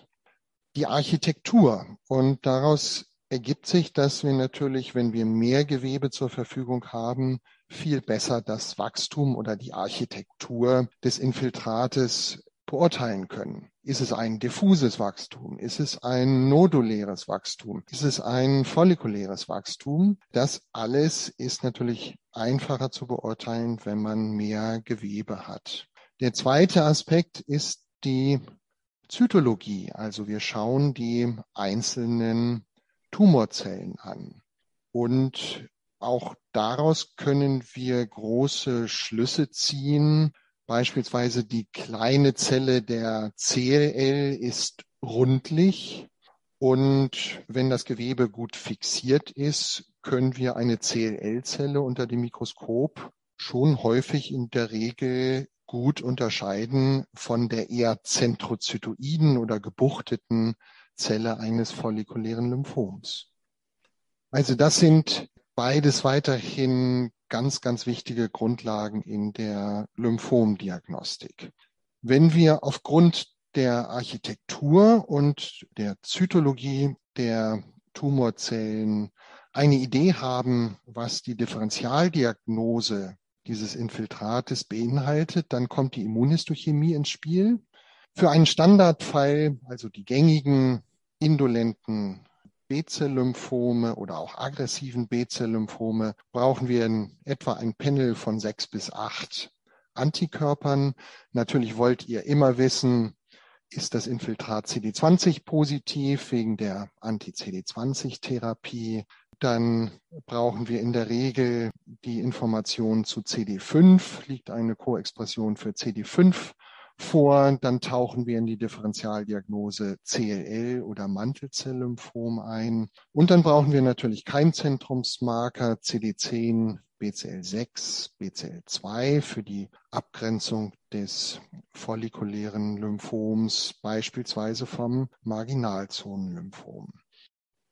die Architektur. Und daraus ergibt sich, dass wir natürlich, wenn wir mehr Gewebe zur Verfügung haben, viel besser das Wachstum oder die Architektur des Infiltrates beurteilen können. Ist es ein diffuses Wachstum? Ist es ein noduläres Wachstum? Ist es ein follikuläres Wachstum? Das alles ist natürlich einfacher zu beurteilen, wenn man mehr Gewebe hat. Der zweite Aspekt ist die Zytologie. Also wir schauen die einzelnen Tumorzellen an. Und auch daraus können wir große Schlüsse ziehen. Beispielsweise die kleine Zelle der CLL ist rundlich. Und wenn das Gewebe gut fixiert ist, können wir eine CLL-Zelle unter dem Mikroskop schon häufig in der Regel gut unterscheiden von der eher zentrozytoiden oder gebuchteten Zelle eines follikulären Lymphoms. Also das sind beides weiterhin ganz, ganz wichtige Grundlagen in der Lymphomdiagnostik. Wenn wir aufgrund der Architektur und der Zytologie der Tumorzellen eine Idee haben, was die Differentialdiagnose dieses Infiltrates beinhaltet, dann kommt die Immunhistochemie ins Spiel. Für einen Standardfall, also die gängigen indolenten B-Zell-Lymphome oder auch aggressiven B-Zell-Lymphome brauchen wir in etwa ein Panel von sechs bis acht Antikörpern. Natürlich wollt ihr immer wissen, ist das Infiltrat CD20 positiv wegen der Anti-CD20-Therapie? Dann brauchen wir in der Regel die Information zu CD5. Liegt eine Koexpression für CD5 vor. Dann tauchen wir in die Differentialdiagnose CLL oder Mantelzelllymphom ein. Und dann brauchen wir natürlich Keimzentrumsmarker CD10, BCL6, BCL2 für die Abgrenzung des follikulären Lymphoms, beispielsweise vom Marginalzonenlymphom.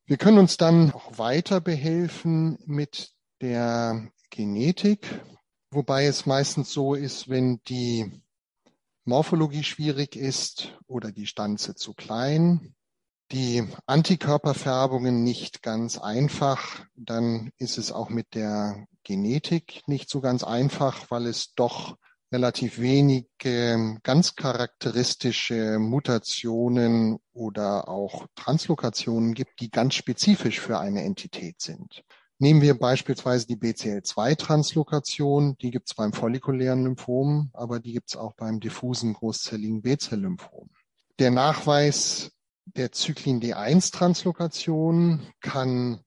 Wir können uns dann auch weiter behelfen mit der Genetik, wobei es meistens so ist, wenn die Morphologie schwierig ist oder die Stanze zu klein, die Antikörperfärbungen nicht ganz einfach, dann ist es auch mit der Genetik nicht so ganz einfach, weil es doch relativ wenige ganz charakteristische Mutationen oder auch Translokationen gibt, die ganz spezifisch für eine Entität sind. Nehmen wir beispielsweise die BCL2-Translokation, die gibt es beim follikulären Lymphom, aber die gibt es auch beim diffusen großzelligen B-Zell-Lymphom. Der Nachweis der Zyklin D1-Translokation kann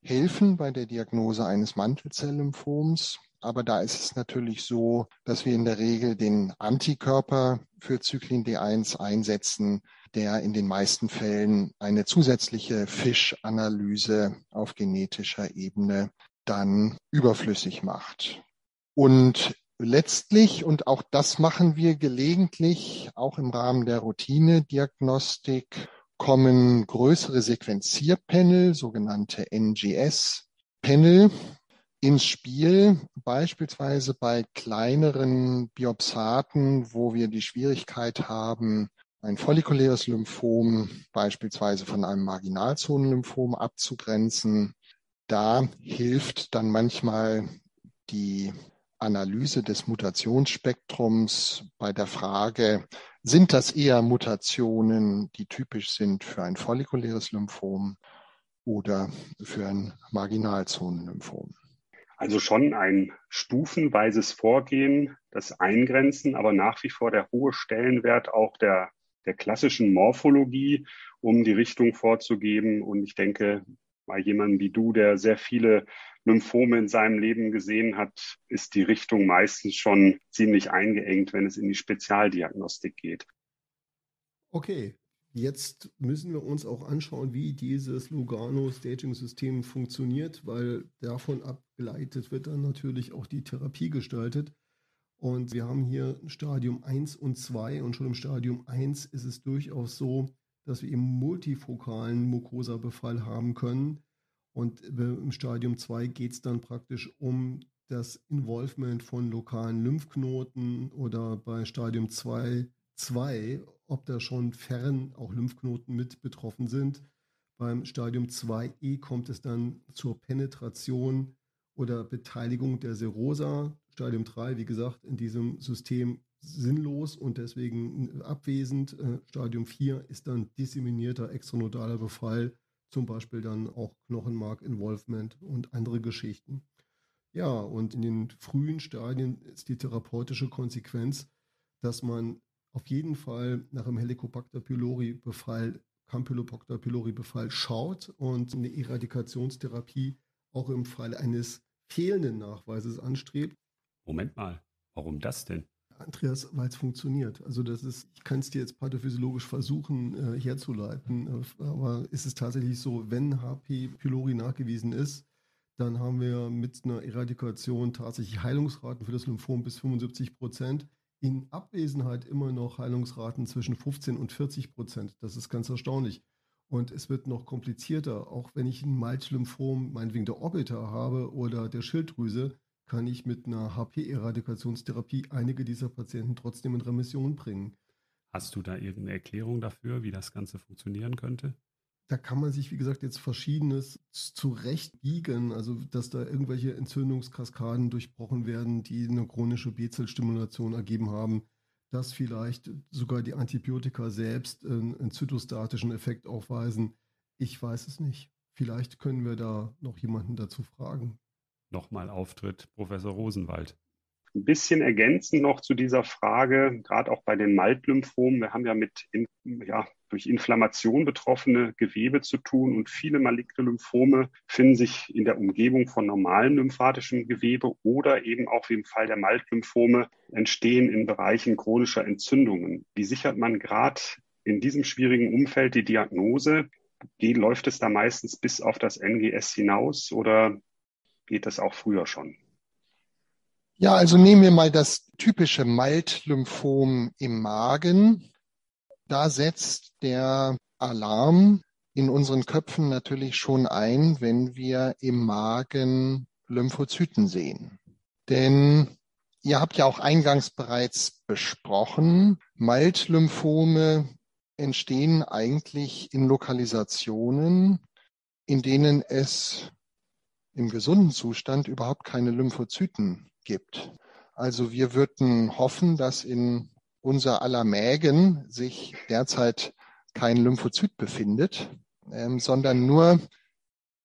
helfen bei der Diagnose eines Mantelzell-Lymphoms. Aber da ist es natürlich so, dass wir in der Regel den Antikörper für Zyklin D1 einsetzen, der in den meisten Fällen eine zusätzliche Fischanalyse auf genetischer Ebene dann überflüssig macht. Und letztlich, und auch das machen wir gelegentlich, auch im Rahmen der Routine-Diagnostik, kommen größere Sequenzierpanel, sogenannte NGS-Panel, ins Spiel, beispielsweise bei kleineren Biopsaten, wo wir die Schwierigkeit haben, ein follikuläres Lymphom beispielsweise von einem Marginalzonenlymphom abzugrenzen. Da hilft dann manchmal die Analyse des Mutationsspektrums bei der Frage, sind das eher Mutationen, die typisch sind für ein follikuläres Lymphom oder für ein Marginalzonenlymphom? Also schon ein stufenweises Vorgehen, das Eingrenzen, aber nach wie vor der hohe Stellenwert auch der der klassischen Morphologie, um die Richtung vorzugeben. Und ich denke, bei jemandem wie du, der sehr viele Lymphome in seinem Leben gesehen hat, ist die Richtung meistens schon ziemlich eingeengt, wenn es in die Spezialdiagnostik geht. Okay, jetzt müssen wir uns auch anschauen, wie dieses Lugano-Staging-System funktioniert, weil davon abgeleitet wird dann natürlich auch die Therapie gestaltet. Und wir haben hier Stadium 1 und 2 und schon im Stadium 1 ist es durchaus so, dass wir eben multifokalen Mucosa-Befall haben können. Und im Stadium 2 geht es dann praktisch um das Involvement von lokalen Lymphknoten oder bei Stadium 2, 2, ob da schon fern auch Lymphknoten mit betroffen sind. Beim Stadium 2e kommt es dann zur Penetration oder Beteiligung der Serosa. Stadium 3, wie gesagt, in diesem System sinnlos und deswegen abwesend. Äh, Stadium 4 ist dann disseminierter extranodaler Befall, zum Beispiel dann auch Knochenmark-Involvement und andere Geschichten. Ja, und in den frühen Stadien ist die therapeutische Konsequenz, dass man auf jeden Fall nach einem Helicobacter pylori Befall, Campylobacter pylori Befall schaut und eine Eradikationstherapie auch im Fall eines fehlenden Nachweises anstrebt. Moment mal, warum das denn? Andreas, weil es funktioniert. Also das ist, ich kann es dir jetzt pathophysiologisch versuchen äh, herzuleiten, äh, aber ist es tatsächlich so, wenn HP pylori nachgewiesen ist, dann haben wir mit einer Eradikation tatsächlich Heilungsraten für das Lymphom bis 75 Prozent. In Abwesenheit immer noch Heilungsraten zwischen 15 und 40 Prozent. Das ist ganz erstaunlich. Und es wird noch komplizierter. Auch wenn ich ein Malch-Lymphom, meinetwegen der Orbiter habe oder der Schilddrüse, kann ich mit einer HP-Eradikationstherapie einige dieser Patienten trotzdem in Remission bringen. Hast du da irgendeine Erklärung dafür, wie das Ganze funktionieren könnte? Da kann man sich, wie gesagt, jetzt Verschiedenes zurechtbiegen, also dass da irgendwelche Entzündungskaskaden durchbrochen werden, die eine chronische B-Zellstimulation ergeben haben, dass vielleicht sogar die Antibiotika selbst einen zytostatischen Effekt aufweisen. Ich weiß es nicht. Vielleicht können wir da noch jemanden dazu fragen nochmal auftritt, Professor Rosenwald. Ein bisschen ergänzend noch zu dieser Frage, gerade auch bei den Maltlymphomen. Wir haben ja mit ja, durch Inflammation betroffene Gewebe zu tun und viele maligne Lymphome finden sich in der Umgebung von normalem lymphatischem Gewebe oder eben auch wie im Fall der Maltlymphome entstehen in Bereichen chronischer Entzündungen. Wie sichert man gerade in diesem schwierigen Umfeld die Diagnose? Wie läuft es da meistens bis auf das NGS hinaus oder geht das auch früher schon? Ja, also nehmen wir mal das typische Malt-Lymphom im Magen. Da setzt der Alarm in unseren Köpfen natürlich schon ein, wenn wir im Magen Lymphozyten sehen. Denn ihr habt ja auch eingangs bereits besprochen, Malt-Lymphome entstehen eigentlich in Lokalisationen, in denen es im gesunden Zustand überhaupt keine Lymphozyten gibt. Also wir würden hoffen, dass in unser aller Mägen sich derzeit kein Lymphozyt befindet, ähm, sondern nur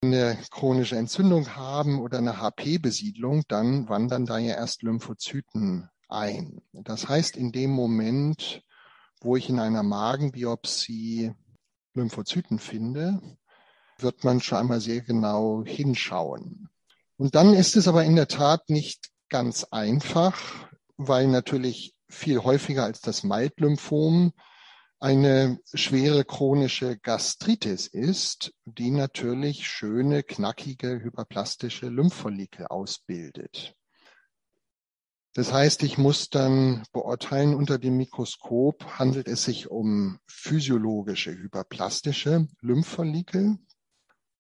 eine chronische Entzündung haben oder eine HP-Besiedlung, dann wandern da ja erst Lymphozyten ein. Das heißt, in dem Moment, wo ich in einer Magenbiopsie Lymphozyten finde, wird man schon einmal sehr genau hinschauen. Und dann ist es aber in der Tat nicht ganz einfach, weil natürlich viel häufiger als das Maltlymphom eine schwere chronische Gastritis ist, die natürlich schöne, knackige, hyperplastische Lymphfollikel ausbildet. Das heißt, ich muss dann beurteilen unter dem Mikroskop, handelt es sich um physiologische, hyperplastische Lymphfollikel,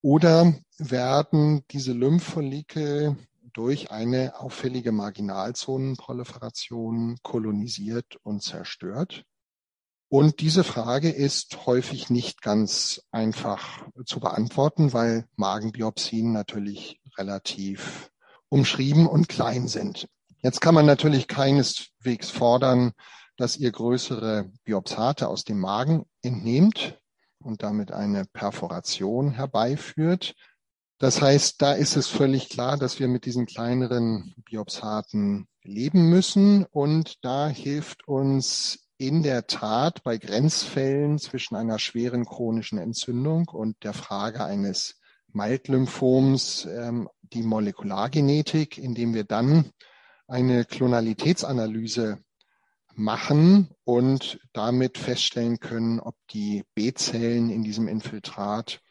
oder werden diese Lymphfollikel durch eine auffällige Marginalzonenproliferation kolonisiert und zerstört? Und diese Frage ist häufig nicht ganz einfach zu beantworten, weil Magenbiopsien natürlich relativ umschrieben und klein sind. Jetzt kann man natürlich keineswegs fordern, dass ihr größere Biopsate aus dem Magen entnehmt und damit eine Perforation herbeiführt. Das heißt, da ist es völlig klar, dass wir mit diesen kleineren Biopsaten leben müssen. Und da hilft uns in der Tat bei Grenzfällen zwischen einer schweren chronischen Entzündung und der Frage eines Malt-Lymphoms ähm, die Molekulargenetik, indem wir dann eine Klonalitätsanalyse machen und damit feststellen können, ob die B-Zellen in diesem Infiltrat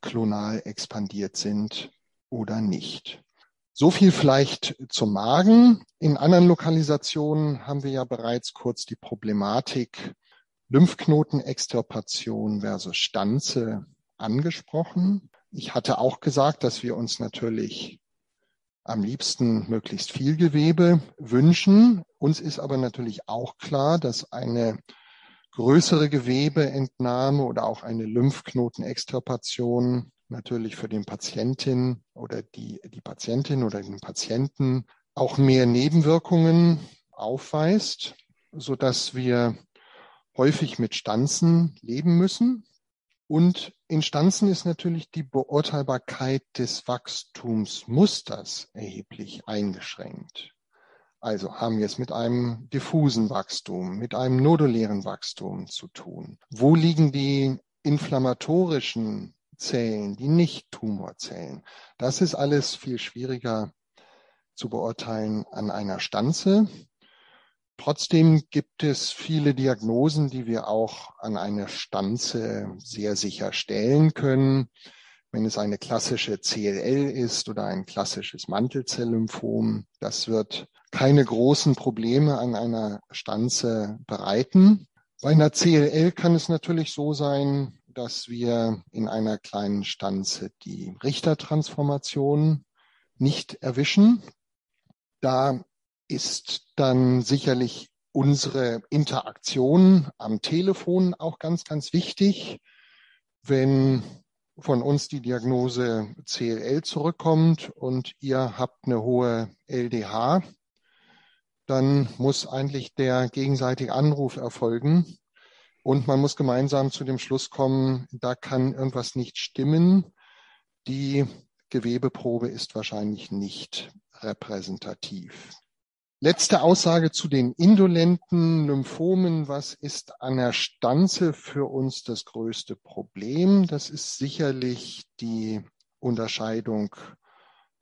klonal expandiert sind oder nicht. So viel vielleicht zum Magen. In anderen Lokalisationen haben wir ja bereits kurz die Problematik Lymphknotenextirpation versus Stanze angesprochen. Ich hatte auch gesagt, dass wir uns natürlich am liebsten möglichst viel Gewebe wünschen. Uns ist aber natürlich auch klar, dass eine größere Gewebeentnahme oder auch eine Lymphknotenextirpation natürlich für den Patientin oder die, die Patientin oder den Patienten auch mehr Nebenwirkungen aufweist, so dass wir häufig mit Stanzen leben müssen. Und in Stanzen ist natürlich die Beurteilbarkeit des Wachstumsmusters erheblich eingeschränkt. Also haben wir es mit einem diffusen Wachstum, mit einem nodulären Wachstum zu tun. Wo liegen die inflammatorischen Zellen, die Nicht-Tumorzellen? Das ist alles viel schwieriger zu beurteilen an einer Stanze. Trotzdem gibt es viele Diagnosen, die wir auch an einer Stanze sehr sicher stellen können. Wenn es eine klassische CLL ist oder ein klassisches Mantelzelllymphom, das wird keine großen Probleme an einer Stanze bereiten. Bei einer CLL kann es natürlich so sein, dass wir in einer kleinen Stanze die Richtertransformation nicht erwischen. Da ist dann sicherlich unsere Interaktion am Telefon auch ganz, ganz wichtig. Wenn von uns die Diagnose CLL zurückkommt und ihr habt eine hohe LDH, dann muss eigentlich der gegenseitige Anruf erfolgen und man muss gemeinsam zu dem Schluss kommen, da kann irgendwas nicht stimmen. Die Gewebeprobe ist wahrscheinlich nicht repräsentativ. Letzte Aussage zu den indolenten Lymphomen. Was ist an der Stanze für uns das größte Problem? Das ist sicherlich die Unterscheidung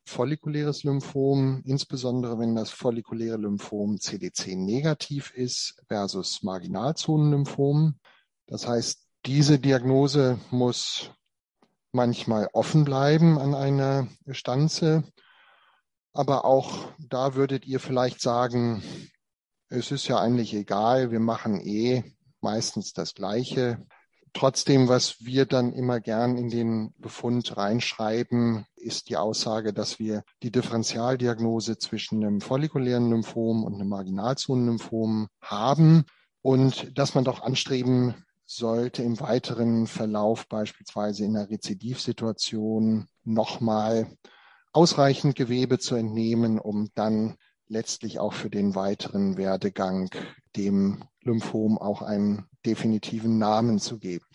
follikuläres Lymphom, insbesondere wenn das follikuläre Lymphom CDC negativ ist versus Marginalzonenlymphom. Das heißt, diese Diagnose muss manchmal offen bleiben an einer Stanze. Aber auch da würdet ihr vielleicht sagen, es ist ja eigentlich egal, wir machen eh meistens das Gleiche. Trotzdem, was wir dann immer gern in den Befund reinschreiben, ist die Aussage, dass wir die Differentialdiagnose zwischen einem follikulären Lymphom und einem Marginalzonenlymphom haben und dass man doch anstreben sollte im weiteren Verlauf beispielsweise in einer Rezidivsituation nochmal ausreichend Gewebe zu entnehmen, um dann letztlich auch für den weiteren Werdegang dem Lymphom auch einen definitiven Namen zu geben.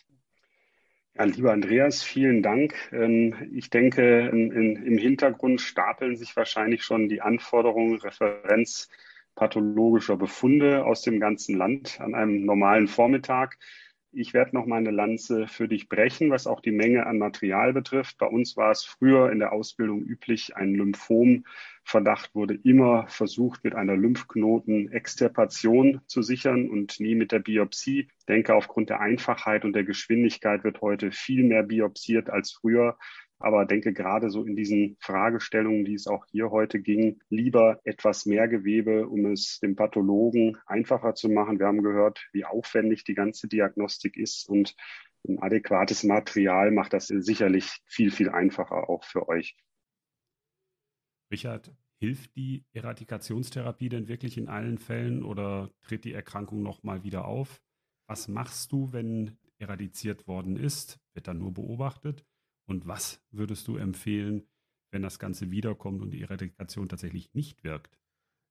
Ja, lieber Andreas, vielen Dank. Ähm, ich denke, im Hintergrund stapeln sich wahrscheinlich schon die Anforderungen referenzpathologischer Befunde aus dem ganzen Land an einem normalen Vormittag. Ich werde noch mal eine Lanze für dich brechen, was auch die Menge an Material betrifft. Bei uns war es früher in der Ausbildung üblich, ein Lymphomverdacht wurde immer versucht, mit einer Lymphknotenextirpation zu sichern und nie mit der Biopsie. Ich denke, aufgrund der Einfachheit und der Geschwindigkeit wird heute viel mehr biopsiert als früher. Aber denke gerade so in diesen Fragestellungen, die es auch hier heute ging, lieber etwas mehr Gewebe, um es dem Pathologen einfacher zu machen. Wir haben gehört, wie aufwendig die ganze Diagnostik ist und ein adäquates Material macht das sicherlich viel, viel einfacher auch für euch. Richard, hilft die Eradikationstherapie denn wirklich in allen Fällen oder tritt die Erkrankung nochmal wieder auf? Was machst du, wenn eradiziert worden ist? Wird dann nur beobachtet? Und was würdest du empfehlen, wenn das Ganze wiederkommt und die Eradikation tatsächlich nicht wirkt?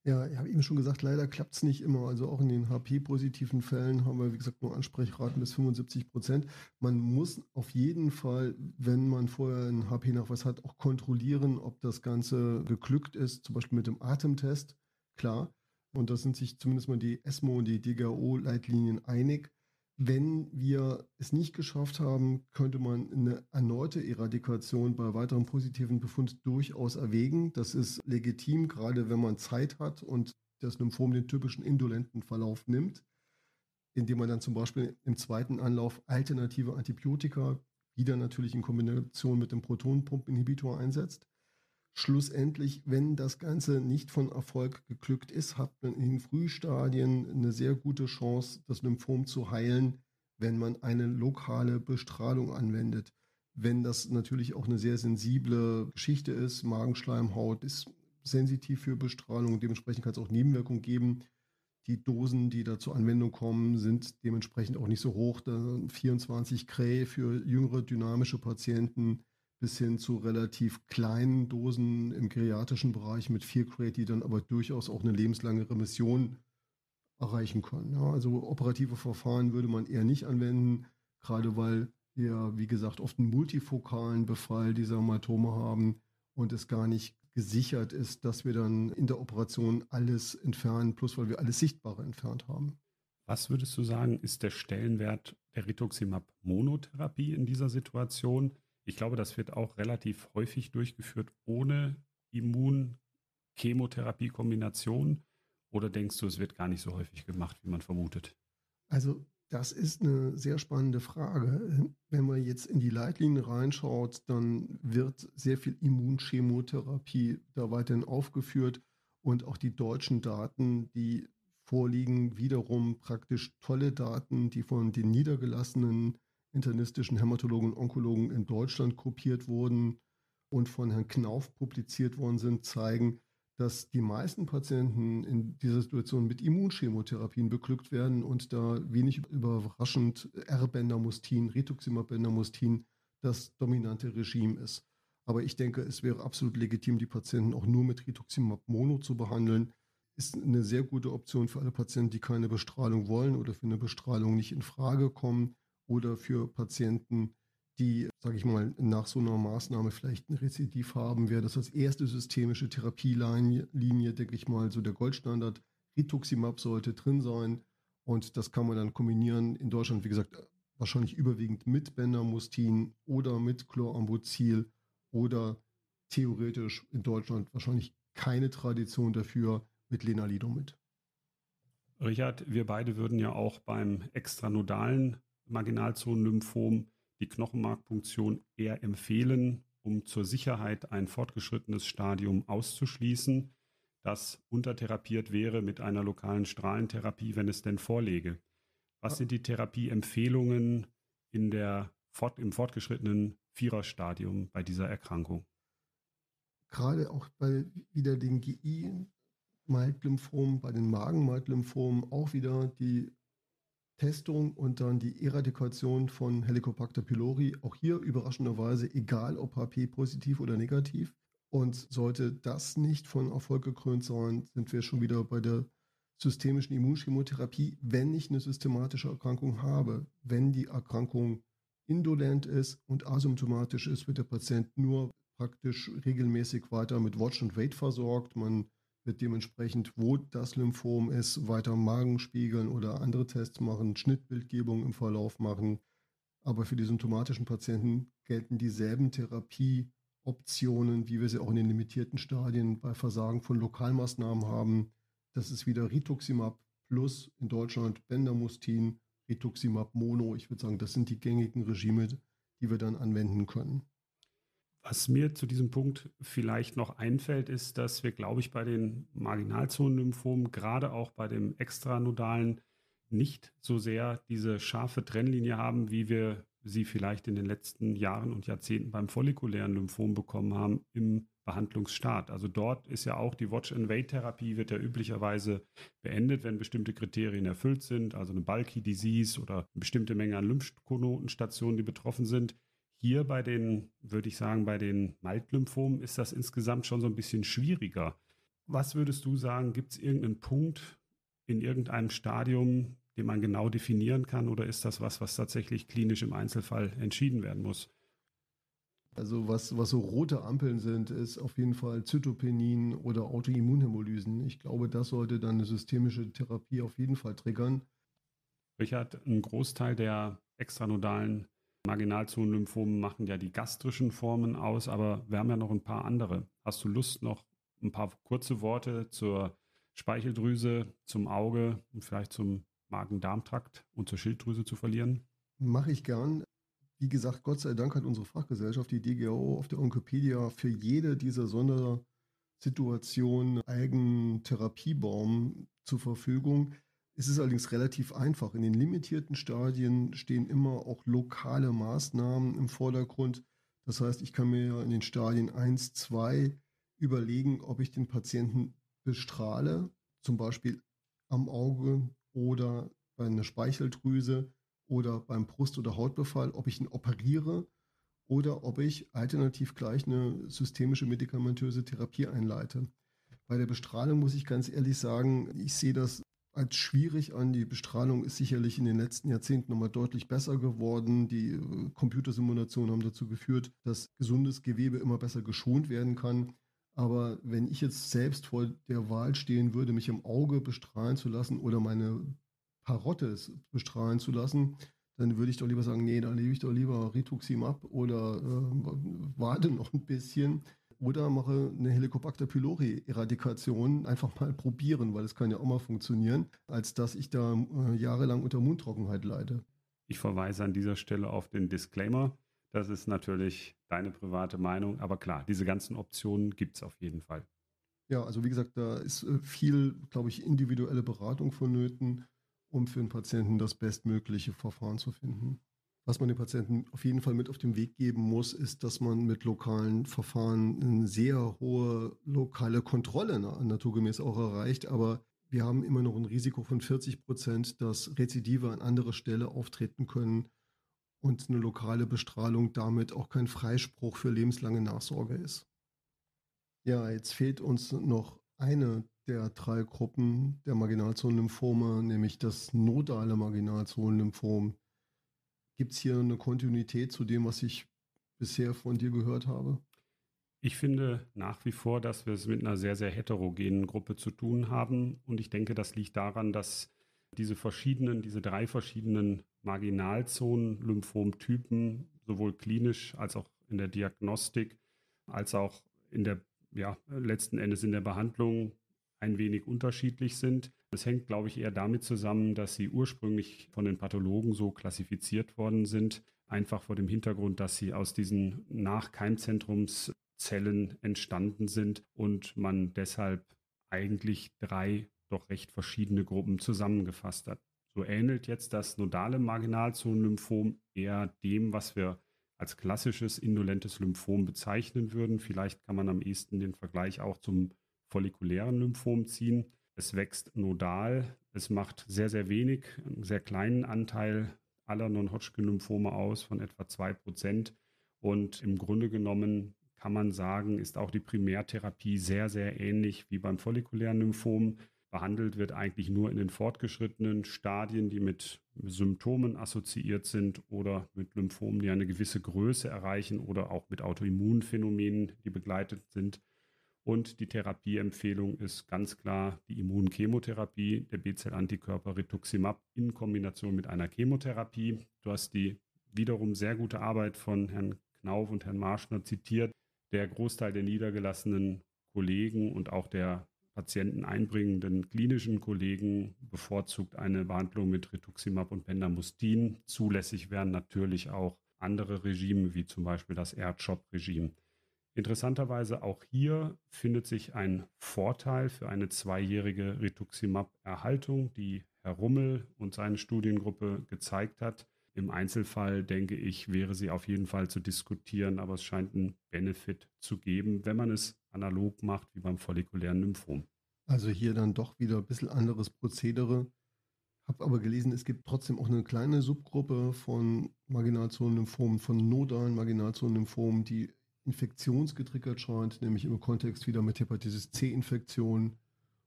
Ja, ich habe eben schon gesagt, leider klappt es nicht immer. Also auch in den HP-positiven Fällen haben wir, wie gesagt, nur Ansprechraten bis 75 Prozent. Man muss auf jeden Fall, wenn man vorher einen HP-Nachweis hat, auch kontrollieren, ob das Ganze geglückt ist, zum Beispiel mit dem Atemtest. Klar. Und da sind sich zumindest mal die ESMO und die DGO-Leitlinien einig. Wenn wir es nicht geschafft haben, könnte man eine erneute Eradikation bei weiterem positiven Befund durchaus erwägen. Das ist legitim, gerade wenn man Zeit hat und das Lymphom den typischen indolenten Verlauf nimmt, indem man dann zum Beispiel im zweiten Anlauf alternative Antibiotika wieder natürlich in Kombination mit dem Protonenpumpeninhibitor einsetzt. Schlussendlich, wenn das Ganze nicht von Erfolg geglückt ist, hat man in den Frühstadien eine sehr gute Chance, das Lymphom zu heilen, wenn man eine lokale Bestrahlung anwendet. Wenn das natürlich auch eine sehr sensible Geschichte ist, Magenschleimhaut ist sensitiv für Bestrahlung, dementsprechend kann es auch Nebenwirkungen geben. Die Dosen, die da zur Anwendung kommen, sind dementsprechend auch nicht so hoch. 24 Cray für jüngere dynamische Patienten bis hin zu relativ kleinen Dosen im geriatrischen Bereich mit 4 Grade, die dann aber durchaus auch eine lebenslange Remission erreichen können. Ja, also operative Verfahren würde man eher nicht anwenden, gerade weil wir, wie gesagt, oft einen multifokalen Befall dieser Hämatome haben und es gar nicht gesichert ist, dass wir dann in der Operation alles entfernen, plus weil wir alles Sichtbare entfernt haben. Was würdest du sagen, ist der Stellenwert der Rituximab-Monotherapie in dieser Situation? Ich glaube, das wird auch relativ häufig durchgeführt ohne Immun-Chemotherapie-Kombination. Oder denkst du, es wird gar nicht so häufig gemacht, wie man vermutet? Also das ist eine sehr spannende Frage. Wenn man jetzt in die Leitlinie reinschaut, dann wird sehr viel Immunchemotherapie da weiterhin aufgeführt und auch die deutschen Daten, die vorliegen, wiederum praktisch tolle Daten, die von den niedergelassenen internistischen Hämatologen und Onkologen in Deutschland kopiert wurden und von Herrn Knauf publiziert worden sind, zeigen, dass die meisten Patienten in dieser Situation mit Immunchemotherapien beglückt werden und da wenig überraschend R-Bendamustin, Rituximab-Bendamustin das dominante Regime ist. Aber ich denke, es wäre absolut legitim, die Patienten auch nur mit Rituximab Mono zu behandeln. Ist eine sehr gute Option für alle Patienten, die keine Bestrahlung wollen oder für eine Bestrahlung nicht in Frage kommen oder für Patienten, die, sage ich mal, nach so einer Maßnahme vielleicht ein Rezidiv haben, wäre das als erste systemische Therapielinie, denke ich mal, so der Goldstandard. Rituximab sollte drin sein und das kann man dann kombinieren. In Deutschland, wie gesagt, wahrscheinlich überwiegend mit Bendamustin oder mit Chlorambucil oder theoretisch in Deutschland wahrscheinlich keine Tradition dafür mit Lenalidomid. Richard, wir beide würden ja auch beim extranodalen Marginalzonenlymphom die Knochenmarkpunktion eher empfehlen, um zur Sicherheit ein fortgeschrittenes Stadium auszuschließen, das untertherapiert wäre mit einer lokalen Strahlentherapie, wenn es denn vorläge. Was sind die Therapieempfehlungen in der, im fortgeschrittenen Viererstadium bei dieser Erkrankung? Gerade auch bei wieder den GI Maltlymphom, bei den Magenmaltlymphomen auch wieder die Testung und dann die Eradikation von Helicobacter pylori. Auch hier überraschenderweise, egal ob HP positiv oder negativ. Und sollte das nicht von Erfolg gekrönt sein, sind wir schon wieder bei der systemischen Immunchemotherapie, wenn ich eine systematische Erkrankung habe. Wenn die Erkrankung indolent ist und asymptomatisch ist, wird der Patient nur praktisch regelmäßig weiter mit Watch and Wait versorgt. Man wird dementsprechend, wo das Lymphom ist, weiter Magen spiegeln oder andere Tests machen, Schnittbildgebung im Verlauf machen. Aber für die symptomatischen Patienten gelten dieselben Therapieoptionen, wie wir sie auch in den limitierten Stadien bei Versagen von Lokalmaßnahmen haben. Das ist wieder Rituximab plus in Deutschland Bendamustin, Rituximab Mono. Ich würde sagen, das sind die gängigen Regime, die wir dann anwenden können. Was mir zu diesem Punkt vielleicht noch einfällt, ist, dass wir, glaube ich, bei den Marginalzonenlymphomen, gerade auch bei dem extranodalen, nicht so sehr diese scharfe Trennlinie haben, wie wir sie vielleicht in den letzten Jahren und Jahrzehnten beim follikulären Lymphom bekommen haben im Behandlungsstart. Also dort ist ja auch die Watch-and-Wait-Therapie wird ja üblicherweise beendet, wenn bestimmte Kriterien erfüllt sind, also eine Bulky Disease oder eine bestimmte Menge an Lymphknotenstationen, die betroffen sind. Hier bei den, würde ich sagen, bei den Maltlymphomen ist das insgesamt schon so ein bisschen schwieriger. Was würdest du sagen, gibt es irgendeinen Punkt in irgendeinem Stadium, den man genau definieren kann, oder ist das was, was tatsächlich klinisch im Einzelfall entschieden werden muss? Also was, was so rote Ampeln sind, ist auf jeden Fall Zytopenin oder Autoimmunhämolysen. Ich glaube, das sollte dann eine systemische Therapie auf jeden Fall triggern. Richard, ein Großteil der extranodalen Marginalzonenlymphomen machen ja die gastrischen Formen aus, aber wir haben ja noch ein paar andere. Hast du Lust, noch ein paar kurze Worte zur Speicheldrüse, zum Auge und vielleicht zum Magen-Darm-Trakt und zur Schilddrüse zu verlieren? Mache ich gern. Wie gesagt, Gott sei Dank hat unsere Fachgesellschaft, die DGO, auf der Onkopedia für jede dieser Sondersituationen eigenen Therapiebaum zur Verfügung. Es ist allerdings relativ einfach. In den limitierten Stadien stehen immer auch lokale Maßnahmen im Vordergrund. Das heißt, ich kann mir in den Stadien 1, 2 überlegen, ob ich den Patienten bestrahle, zum Beispiel am Auge oder bei einer Speicheldrüse oder beim Brust- oder Hautbefall, ob ich ihn operiere oder ob ich alternativ gleich eine systemische medikamentöse Therapie einleite. Bei der Bestrahlung muss ich ganz ehrlich sagen, ich sehe das als schwierig an. Die Bestrahlung ist sicherlich in den letzten Jahrzehnten nochmal deutlich besser geworden. Die äh, Computersimulationen haben dazu geführt, dass gesundes Gewebe immer besser geschont werden kann. Aber wenn ich jetzt selbst vor der Wahl stehen würde, mich im Auge bestrahlen zu lassen oder meine Parotte bestrahlen zu lassen, dann würde ich doch lieber sagen, nee, dann lebe ich doch lieber Rituximab oder äh, warte noch ein bisschen oder mache eine Helicobacter pylori Eradikation, einfach mal probieren, weil es kann ja auch mal funktionieren, als dass ich da äh, jahrelang unter Mundtrockenheit leide. Ich verweise an dieser Stelle auf den Disclaimer. Das ist natürlich deine private Meinung, aber klar, diese ganzen Optionen gibt es auf jeden Fall. Ja, also wie gesagt, da ist äh, viel, glaube ich, individuelle Beratung vonnöten, um für den Patienten das bestmögliche Verfahren zu finden. Was man den Patienten auf jeden Fall mit auf den Weg geben muss, ist, dass man mit lokalen Verfahren eine sehr hohe lokale Kontrolle naturgemäß auch erreicht. Aber wir haben immer noch ein Risiko von 40 Prozent, dass Rezidive an anderer Stelle auftreten können und eine lokale Bestrahlung damit auch kein Freispruch für lebenslange Nachsorge ist. Ja, jetzt fehlt uns noch eine der drei Gruppen der Marginalzonenlymphome, nämlich das nodale Marginalzonenlymphom. Gibt es hier eine Kontinuität zu dem, was ich bisher von dir gehört habe? Ich finde nach wie vor, dass wir es mit einer sehr, sehr heterogenen Gruppe zu tun haben. Und ich denke, das liegt daran, dass diese verschiedenen, diese drei verschiedenen Marginalzonen, Lymphomtypen, sowohl klinisch als auch in der Diagnostik, als auch in der, ja, letzten Endes in der Behandlung ein wenig unterschiedlich sind. Das hängt, glaube ich, eher damit zusammen, dass sie ursprünglich von den Pathologen so klassifiziert worden sind, einfach vor dem Hintergrund, dass sie aus diesen Nachkeimzentrumszellen entstanden sind und man deshalb eigentlich drei doch recht verschiedene Gruppen zusammengefasst hat. So ähnelt jetzt das nodale Marginalzonenlymphom eher dem, was wir als klassisches indolentes Lymphom bezeichnen würden. Vielleicht kann man am ehesten den Vergleich auch zum follikulären Lymphom ziehen. Es wächst nodal. Es macht sehr, sehr wenig, einen sehr kleinen Anteil aller Non-Hodgkin-Lymphome aus von etwa 2%. Und im Grunde genommen kann man sagen, ist auch die Primärtherapie sehr, sehr ähnlich wie beim follikulären Lymphom. Behandelt wird eigentlich nur in den fortgeschrittenen Stadien, die mit Symptomen assoziiert sind oder mit Lymphomen, die eine gewisse Größe erreichen oder auch mit Autoimmunphänomenen, die begleitet sind. Und die Therapieempfehlung ist ganz klar die Immunchemotherapie, der B-Zell-Antikörper Rituximab in Kombination mit einer Chemotherapie. Du hast die wiederum sehr gute Arbeit von Herrn Knauf und Herrn Marschner zitiert. Der Großteil der niedergelassenen Kollegen und auch der Patienten einbringenden klinischen Kollegen bevorzugt eine Behandlung mit Rituximab und Pendamustin. Zulässig wären natürlich auch andere Regime, wie zum Beispiel das AirChop-Regime. Interessanterweise auch hier findet sich ein Vorteil für eine zweijährige Rituximab-Erhaltung, die Herr Rummel und seine Studiengruppe gezeigt hat. Im Einzelfall denke ich, wäre sie auf jeden Fall zu diskutieren, aber es scheint einen Benefit zu geben, wenn man es analog macht wie beim follikulären Lymphom. Also hier dann doch wieder ein bisschen anderes Prozedere. Habe aber gelesen, es gibt trotzdem auch eine kleine Subgruppe von Marginalzonenlymphomen, von nodalen Marginalzonenlymphomen, die infektionsgetriggert scheint, nämlich im Kontext wieder mit Hepatitis C-Infektion.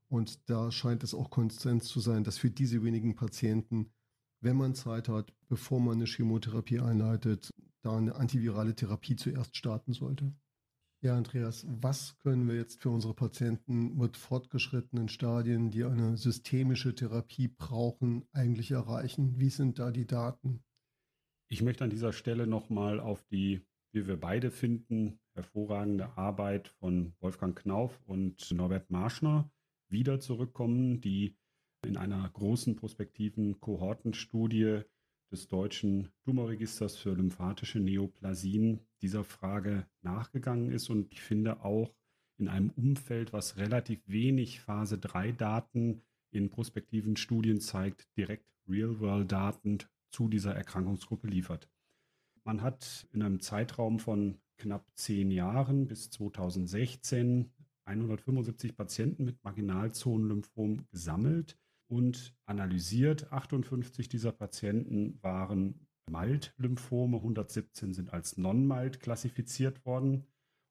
Und da scheint es auch Konsens zu sein, dass für diese wenigen Patienten, wenn man Zeit hat, bevor man eine Chemotherapie einleitet, da eine antivirale Therapie zuerst starten sollte. Ja, Andreas, was können wir jetzt für unsere Patienten mit fortgeschrittenen Stadien, die eine systemische Therapie brauchen, eigentlich erreichen? Wie sind da die Daten? Ich möchte an dieser Stelle nochmal auf die wie wir beide finden, hervorragende Arbeit von Wolfgang Knauf und Norbert Marschner wieder zurückkommen, die in einer großen prospektiven Kohortenstudie des deutschen Tumorregisters für lymphatische Neoplasien dieser Frage nachgegangen ist und ich finde auch in einem Umfeld, was relativ wenig Phase 3 Daten in prospektiven Studien zeigt, direkt Real-World-Daten zu dieser Erkrankungsgruppe liefert. Man hat in einem Zeitraum von knapp zehn Jahren bis 2016 175 Patienten mit Marginalzonenlymphom gesammelt und analysiert. 58 dieser Patienten waren Malt-Lymphome, 117 sind als Non-Malt klassifiziert worden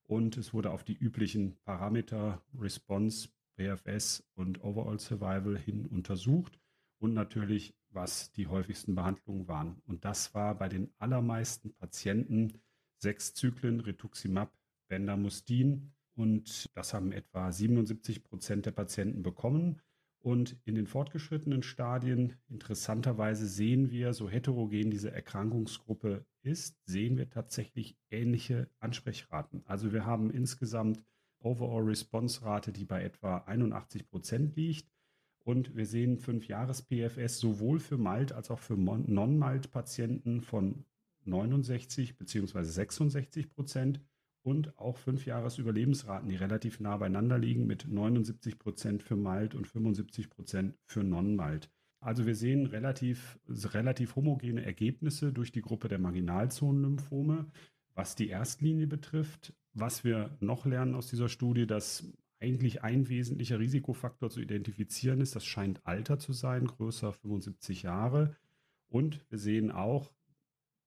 und es wurde auf die üblichen Parameter Response, BFS und Overall Survival hin untersucht und natürlich, was die häufigsten Behandlungen waren. Und das war bei den allermeisten Patienten sechs Zyklen Rituximab, Bendamustine und das haben etwa 77 Prozent der Patienten bekommen. Und in den fortgeschrittenen Stadien, interessanterweise sehen wir, so heterogen diese Erkrankungsgruppe ist, sehen wir tatsächlich ähnliche Ansprechraten. Also wir haben insgesamt Overall Response Rate, die bei etwa 81 Prozent liegt. Und wir sehen 5 Jahres PFS sowohl für Malt als auch für Non-Malt-Patienten von 69 bzw. 66 Prozent und auch fünf Jahres Überlebensraten, die relativ nah beieinander liegen mit 79 Prozent für Malt und 75 Prozent für Non-Malt. Also wir sehen relativ, relativ homogene Ergebnisse durch die Gruppe der Marginalzonenlymphome, was die Erstlinie betrifft. Was wir noch lernen aus dieser Studie, dass eigentlich ein wesentlicher Risikofaktor zu identifizieren ist, das scheint Alter zu sein, größer 75 Jahre. Und wir sehen auch,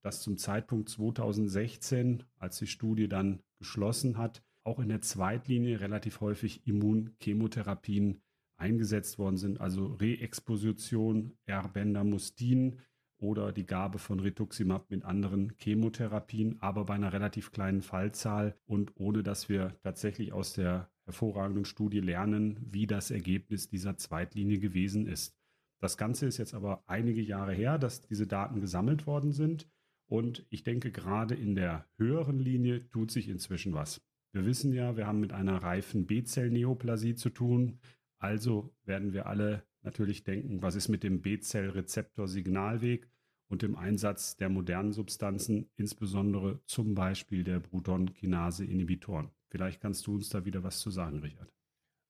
dass zum Zeitpunkt 2016, als die Studie dann geschlossen hat, auch in der Zweitlinie relativ häufig Immunchemotherapien eingesetzt worden sind, also Reexposition, Erbendamustin oder die Gabe von Rituximab mit anderen Chemotherapien, aber bei einer relativ kleinen Fallzahl und ohne dass wir tatsächlich aus der hervorragenden Studie lernen, wie das Ergebnis dieser Zweitlinie gewesen ist. Das Ganze ist jetzt aber einige Jahre her, dass diese Daten gesammelt worden sind. Und ich denke, gerade in der höheren Linie tut sich inzwischen was. Wir wissen ja, wir haben mit einer reifen B-Zell-Neoplasie zu tun. Also werden wir alle natürlich denken, was ist mit dem B-Zell-Rezeptor-Signalweg und dem Einsatz der modernen Substanzen, insbesondere zum Beispiel der Bruton-Kinase-Inhibitoren. Vielleicht kannst du uns da wieder was zu sagen, Richard.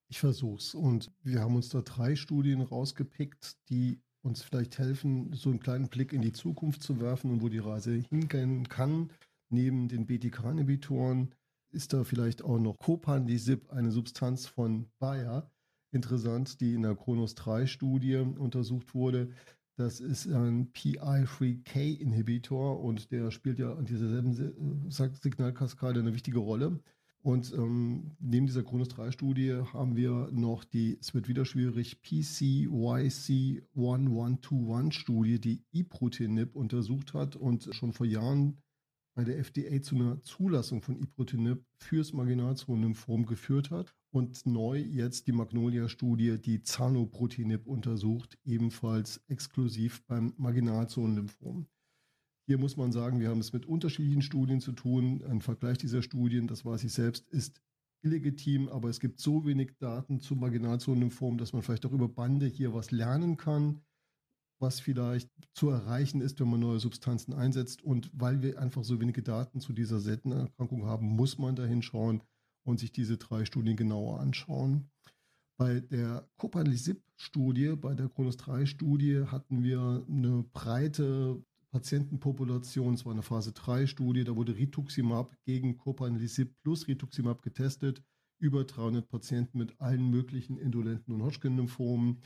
Ich versuch's. Und wir haben uns da drei Studien rausgepickt, die uns vielleicht helfen, so einen kleinen Blick in die Zukunft zu werfen und wo die Reise hingehen kann. Neben den BTK-Inhibitoren ist da vielleicht auch noch Copanlisib, eine Substanz von Bayer, interessant, die in der Kronos-3-Studie untersucht wurde. Das ist ein PI3K-Inhibitor und der spielt ja an dieser selben Signalkaskade eine wichtige Rolle. Und ähm, neben dieser Chronos 3 Studie haben wir noch die, es wird wieder schwierig, PCYC1121 Studie, die Iprotinib untersucht hat und schon vor Jahren bei der FDA zu einer Zulassung von Iprotinib fürs Marginalzonenlymphom geführt hat und neu jetzt die Magnolia-Studie, die Zanoprotinib untersucht, ebenfalls exklusiv beim Marginalzonenlymphom. Hier muss man sagen, wir haben es mit unterschiedlichen Studien zu tun. Ein Vergleich dieser Studien, das weiß ich selbst, ist illegitim, aber es gibt so wenig Daten zu Marginalzonenlymphom, dass man vielleicht auch über Bande hier was lernen kann, was vielleicht zu erreichen ist, wenn man neue Substanzen einsetzt. Und weil wir einfach so wenige Daten zu dieser seltenen Erkrankung haben, muss man da hinschauen und sich diese drei Studien genauer anschauen. Bei der Copanlisib-Studie, bei der Chronos-3-Studie hatten wir eine breite Patientenpopulation, es war eine Phase 3 Studie, da wurde Rituximab gegen Copanlisib plus Rituximab getestet, über 300 Patienten mit allen möglichen indolenten und Hodgkin-Lymphomen.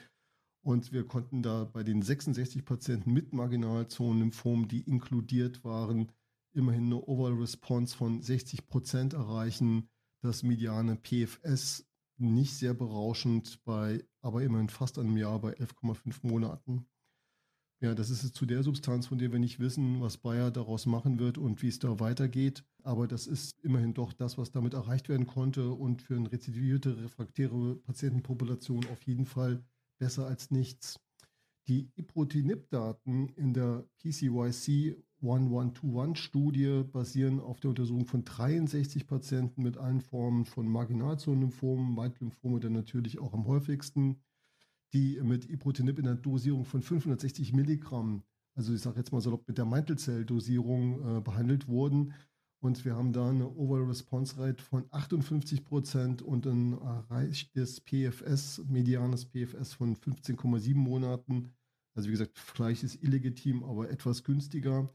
Und wir konnten da bei den 66 Patienten mit Marginalzonenlymphomen, die inkludiert waren, immerhin eine Overall Response von 60 Prozent erreichen. Das mediane PFS nicht sehr berauschend bei, aber immerhin fast einem Jahr bei 11,5 Monaten. Ja, das ist zu der Substanz, von der wir nicht wissen, was Bayer daraus machen wird und wie es da weitergeht. Aber das ist immerhin doch das, was damit erreicht werden konnte und für eine rezidivierte, refraktäre Patientenpopulation auf jeden Fall besser als nichts. Die Iprotinib-Daten in der PCYC 1121-Studie basieren auf der Untersuchung von 63 Patienten mit allen Formen von Marginalzonenlymphomen, Waldlymphome dann natürlich auch am häufigsten die mit Iprotinib in einer Dosierung von 560 Milligramm, also ich sage jetzt mal so mit der Mantelzell-Dosierung äh, behandelt wurden. Und wir haben da eine Overall Response Rate von 58 Prozent und ein erreichtes PFS, medianes PFS von 15,7 Monaten. Also wie gesagt, Fleisch ist illegitim, aber etwas günstiger.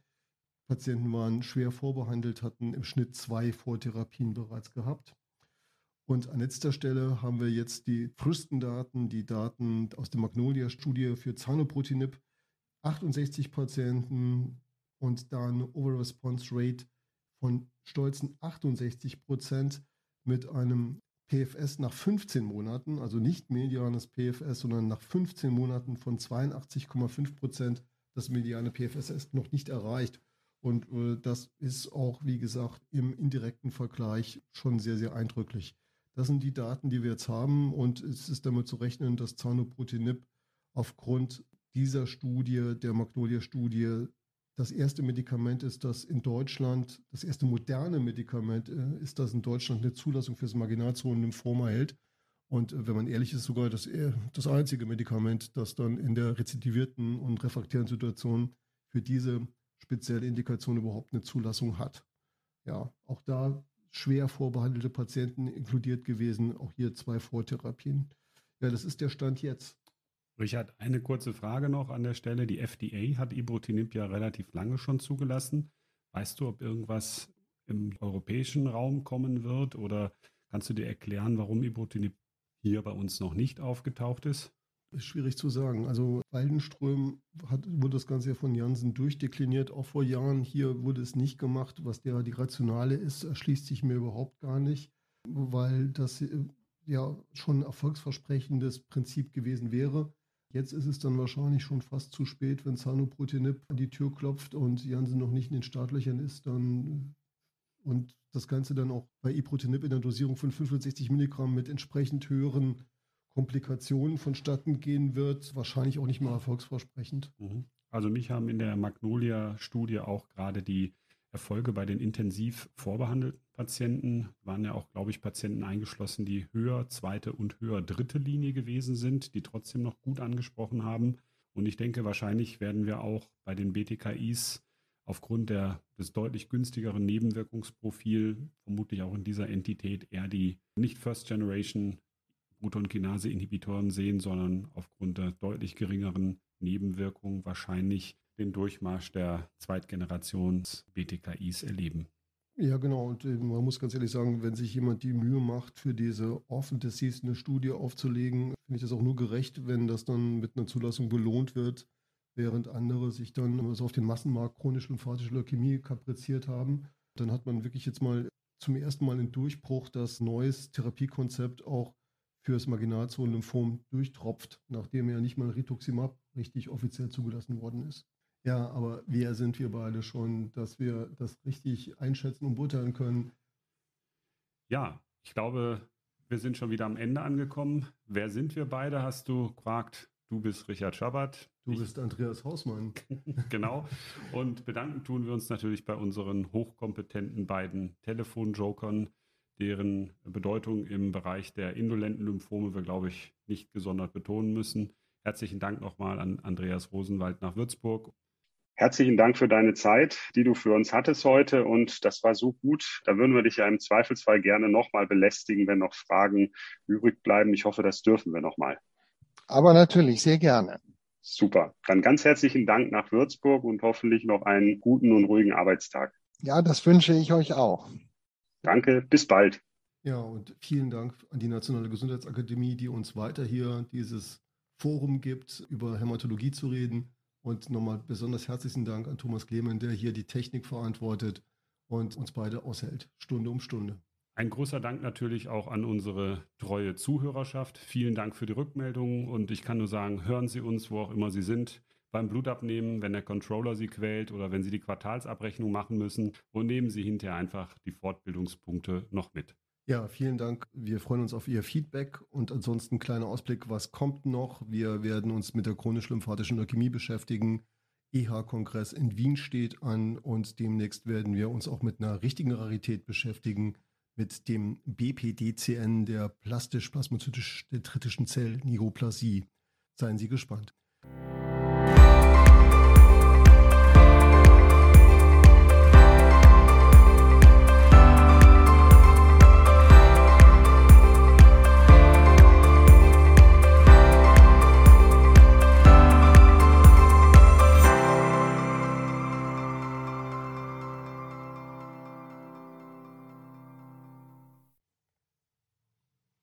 Patienten waren schwer vorbehandelt, hatten im Schnitt zwei Vortherapien bereits gehabt. Und an letzter Stelle haben wir jetzt die frühesten Daten, die Daten aus der Magnolia-Studie für Zanoprotinib. 68 Patienten und da eine Overall Response Rate von stolzen 68 Prozent mit einem PFS nach 15 Monaten, also nicht medianes PFS, sondern nach 15 Monaten von 82,5 Prozent. Das mediane PFS ist noch nicht erreicht. Und äh, das ist auch, wie gesagt, im indirekten Vergleich schon sehr, sehr eindrücklich. Das sind die Daten, die wir jetzt haben. Und es ist damit zu rechnen, dass Zanoprotinib aufgrund dieser Studie, der Magnolia-Studie, das erste Medikament ist, das in Deutschland, das erste moderne Medikament äh, ist, das in Deutschland eine Zulassung für das Marginalzonen-Lymphom erhält. Und äh, wenn man ehrlich ist, sogar das, äh, das einzige Medikament, das dann in der rezidivierten und refraktären Situation für diese spezielle Indikation überhaupt eine Zulassung hat. Ja, auch da schwer vorbehandelte Patienten inkludiert gewesen, auch hier zwei Vortherapien. Ja, das ist der Stand jetzt. Richard, eine kurze Frage noch an der Stelle. Die FDA hat Ibrutinib ja relativ lange schon zugelassen. Weißt du, ob irgendwas im europäischen Raum kommen wird oder kannst du dir erklären, warum Ibrutinib hier bei uns noch nicht aufgetaucht ist? Ist schwierig zu sagen. Also Waldenström hat, wurde das Ganze ja von Janssen durchdekliniert, auch vor Jahren. Hier wurde es nicht gemacht. Was der die Rationale ist, erschließt sich mir überhaupt gar nicht, weil das äh, ja schon ein erfolgsversprechendes Prinzip gewesen wäre. Jetzt ist es dann wahrscheinlich schon fast zu spät, wenn Zanoprotinib an die Tür klopft und Janssen noch nicht in den Startlöchern ist, dann und das Ganze dann auch bei Iprotinib in der Dosierung von 65 Milligramm mit entsprechend höheren Komplikationen vonstatten gehen wird, wahrscheinlich auch nicht mehr erfolgsversprechend. Mhm. Also mich haben in der Magnolia-Studie auch gerade die Erfolge bei den intensiv vorbehandelten Patienten, waren ja auch, glaube ich, Patienten eingeschlossen, die höher zweite und höher dritte Linie gewesen sind, die trotzdem noch gut angesprochen haben. Und ich denke, wahrscheinlich werden wir auch bei den BTKIs aufgrund der, des deutlich günstigeren Nebenwirkungsprofil vermutlich auch in dieser Entität eher die nicht First Generation Protonkinase-Inhibitoren sehen, sondern aufgrund der deutlich geringeren Nebenwirkungen wahrscheinlich den Durchmarsch der Zweitgenerations-BTKIs erleben. Ja, genau. Und äh, man muss ganz ehrlich sagen, wenn sich jemand die Mühe macht, für diese Orphan Disease eine Studie aufzulegen, finde ich das auch nur gerecht, wenn das dann mit einer Zulassung belohnt wird, während andere sich dann so auf den Massenmarkt chronisch lymphatische Leukämie kapriziert haben. Dann hat man wirklich jetzt mal zum ersten Mal einen Durchbruch, dass neues Therapiekonzept auch für das Marginalzonenlymphom durchtropft, nachdem ja nicht mal Rituximab richtig offiziell zugelassen worden ist. Ja, aber wer sind wir beide schon, dass wir das richtig einschätzen und beurteilen können? Ja, ich glaube, wir sind schon wieder am Ende angekommen. Wer sind wir beide, hast du gefragt. Du bist Richard Schabbert. Du ich, bist Andreas Hausmann. genau. Und bedanken tun wir uns natürlich bei unseren hochkompetenten beiden Telefonjokern, deren Bedeutung im Bereich der indolenten Lymphome wir, glaube ich, nicht gesondert betonen müssen. Herzlichen Dank nochmal an Andreas Rosenwald nach Würzburg. Herzlichen Dank für deine Zeit, die du für uns hattest heute. Und das war so gut. Da würden wir dich ja im Zweifelsfall gerne nochmal belästigen, wenn noch Fragen übrig bleiben. Ich hoffe, das dürfen wir nochmal. Aber natürlich, sehr gerne. Super. Dann ganz herzlichen Dank nach Würzburg und hoffentlich noch einen guten und ruhigen Arbeitstag. Ja, das wünsche ich euch auch. Danke, bis bald. Ja, und vielen Dank an die Nationale Gesundheitsakademie, die uns weiter hier dieses Forum gibt, über Hämatologie zu reden. Und nochmal besonders herzlichen Dank an Thomas Klemen, der hier die Technik verantwortet und uns beide aushält, Stunde um Stunde. Ein großer Dank natürlich auch an unsere treue Zuhörerschaft. Vielen Dank für die Rückmeldungen und ich kann nur sagen, hören Sie uns, wo auch immer Sie sind beim Blutabnehmen, wenn der Controller Sie quält oder wenn Sie die Quartalsabrechnung machen müssen und nehmen Sie hinterher einfach die Fortbildungspunkte noch mit. Ja, vielen Dank. Wir freuen uns auf Ihr Feedback und ansonsten kleiner Ausblick, was kommt noch. Wir werden uns mit der chronisch-lymphatischen Leukämie beschäftigen. EH-Kongress in Wien steht an und demnächst werden wir uns auch mit einer richtigen Rarität beschäftigen, mit dem BPDCN der plastisch-plasmazytisch-detritischen Zell-Neuroplasie. Seien Sie gespannt.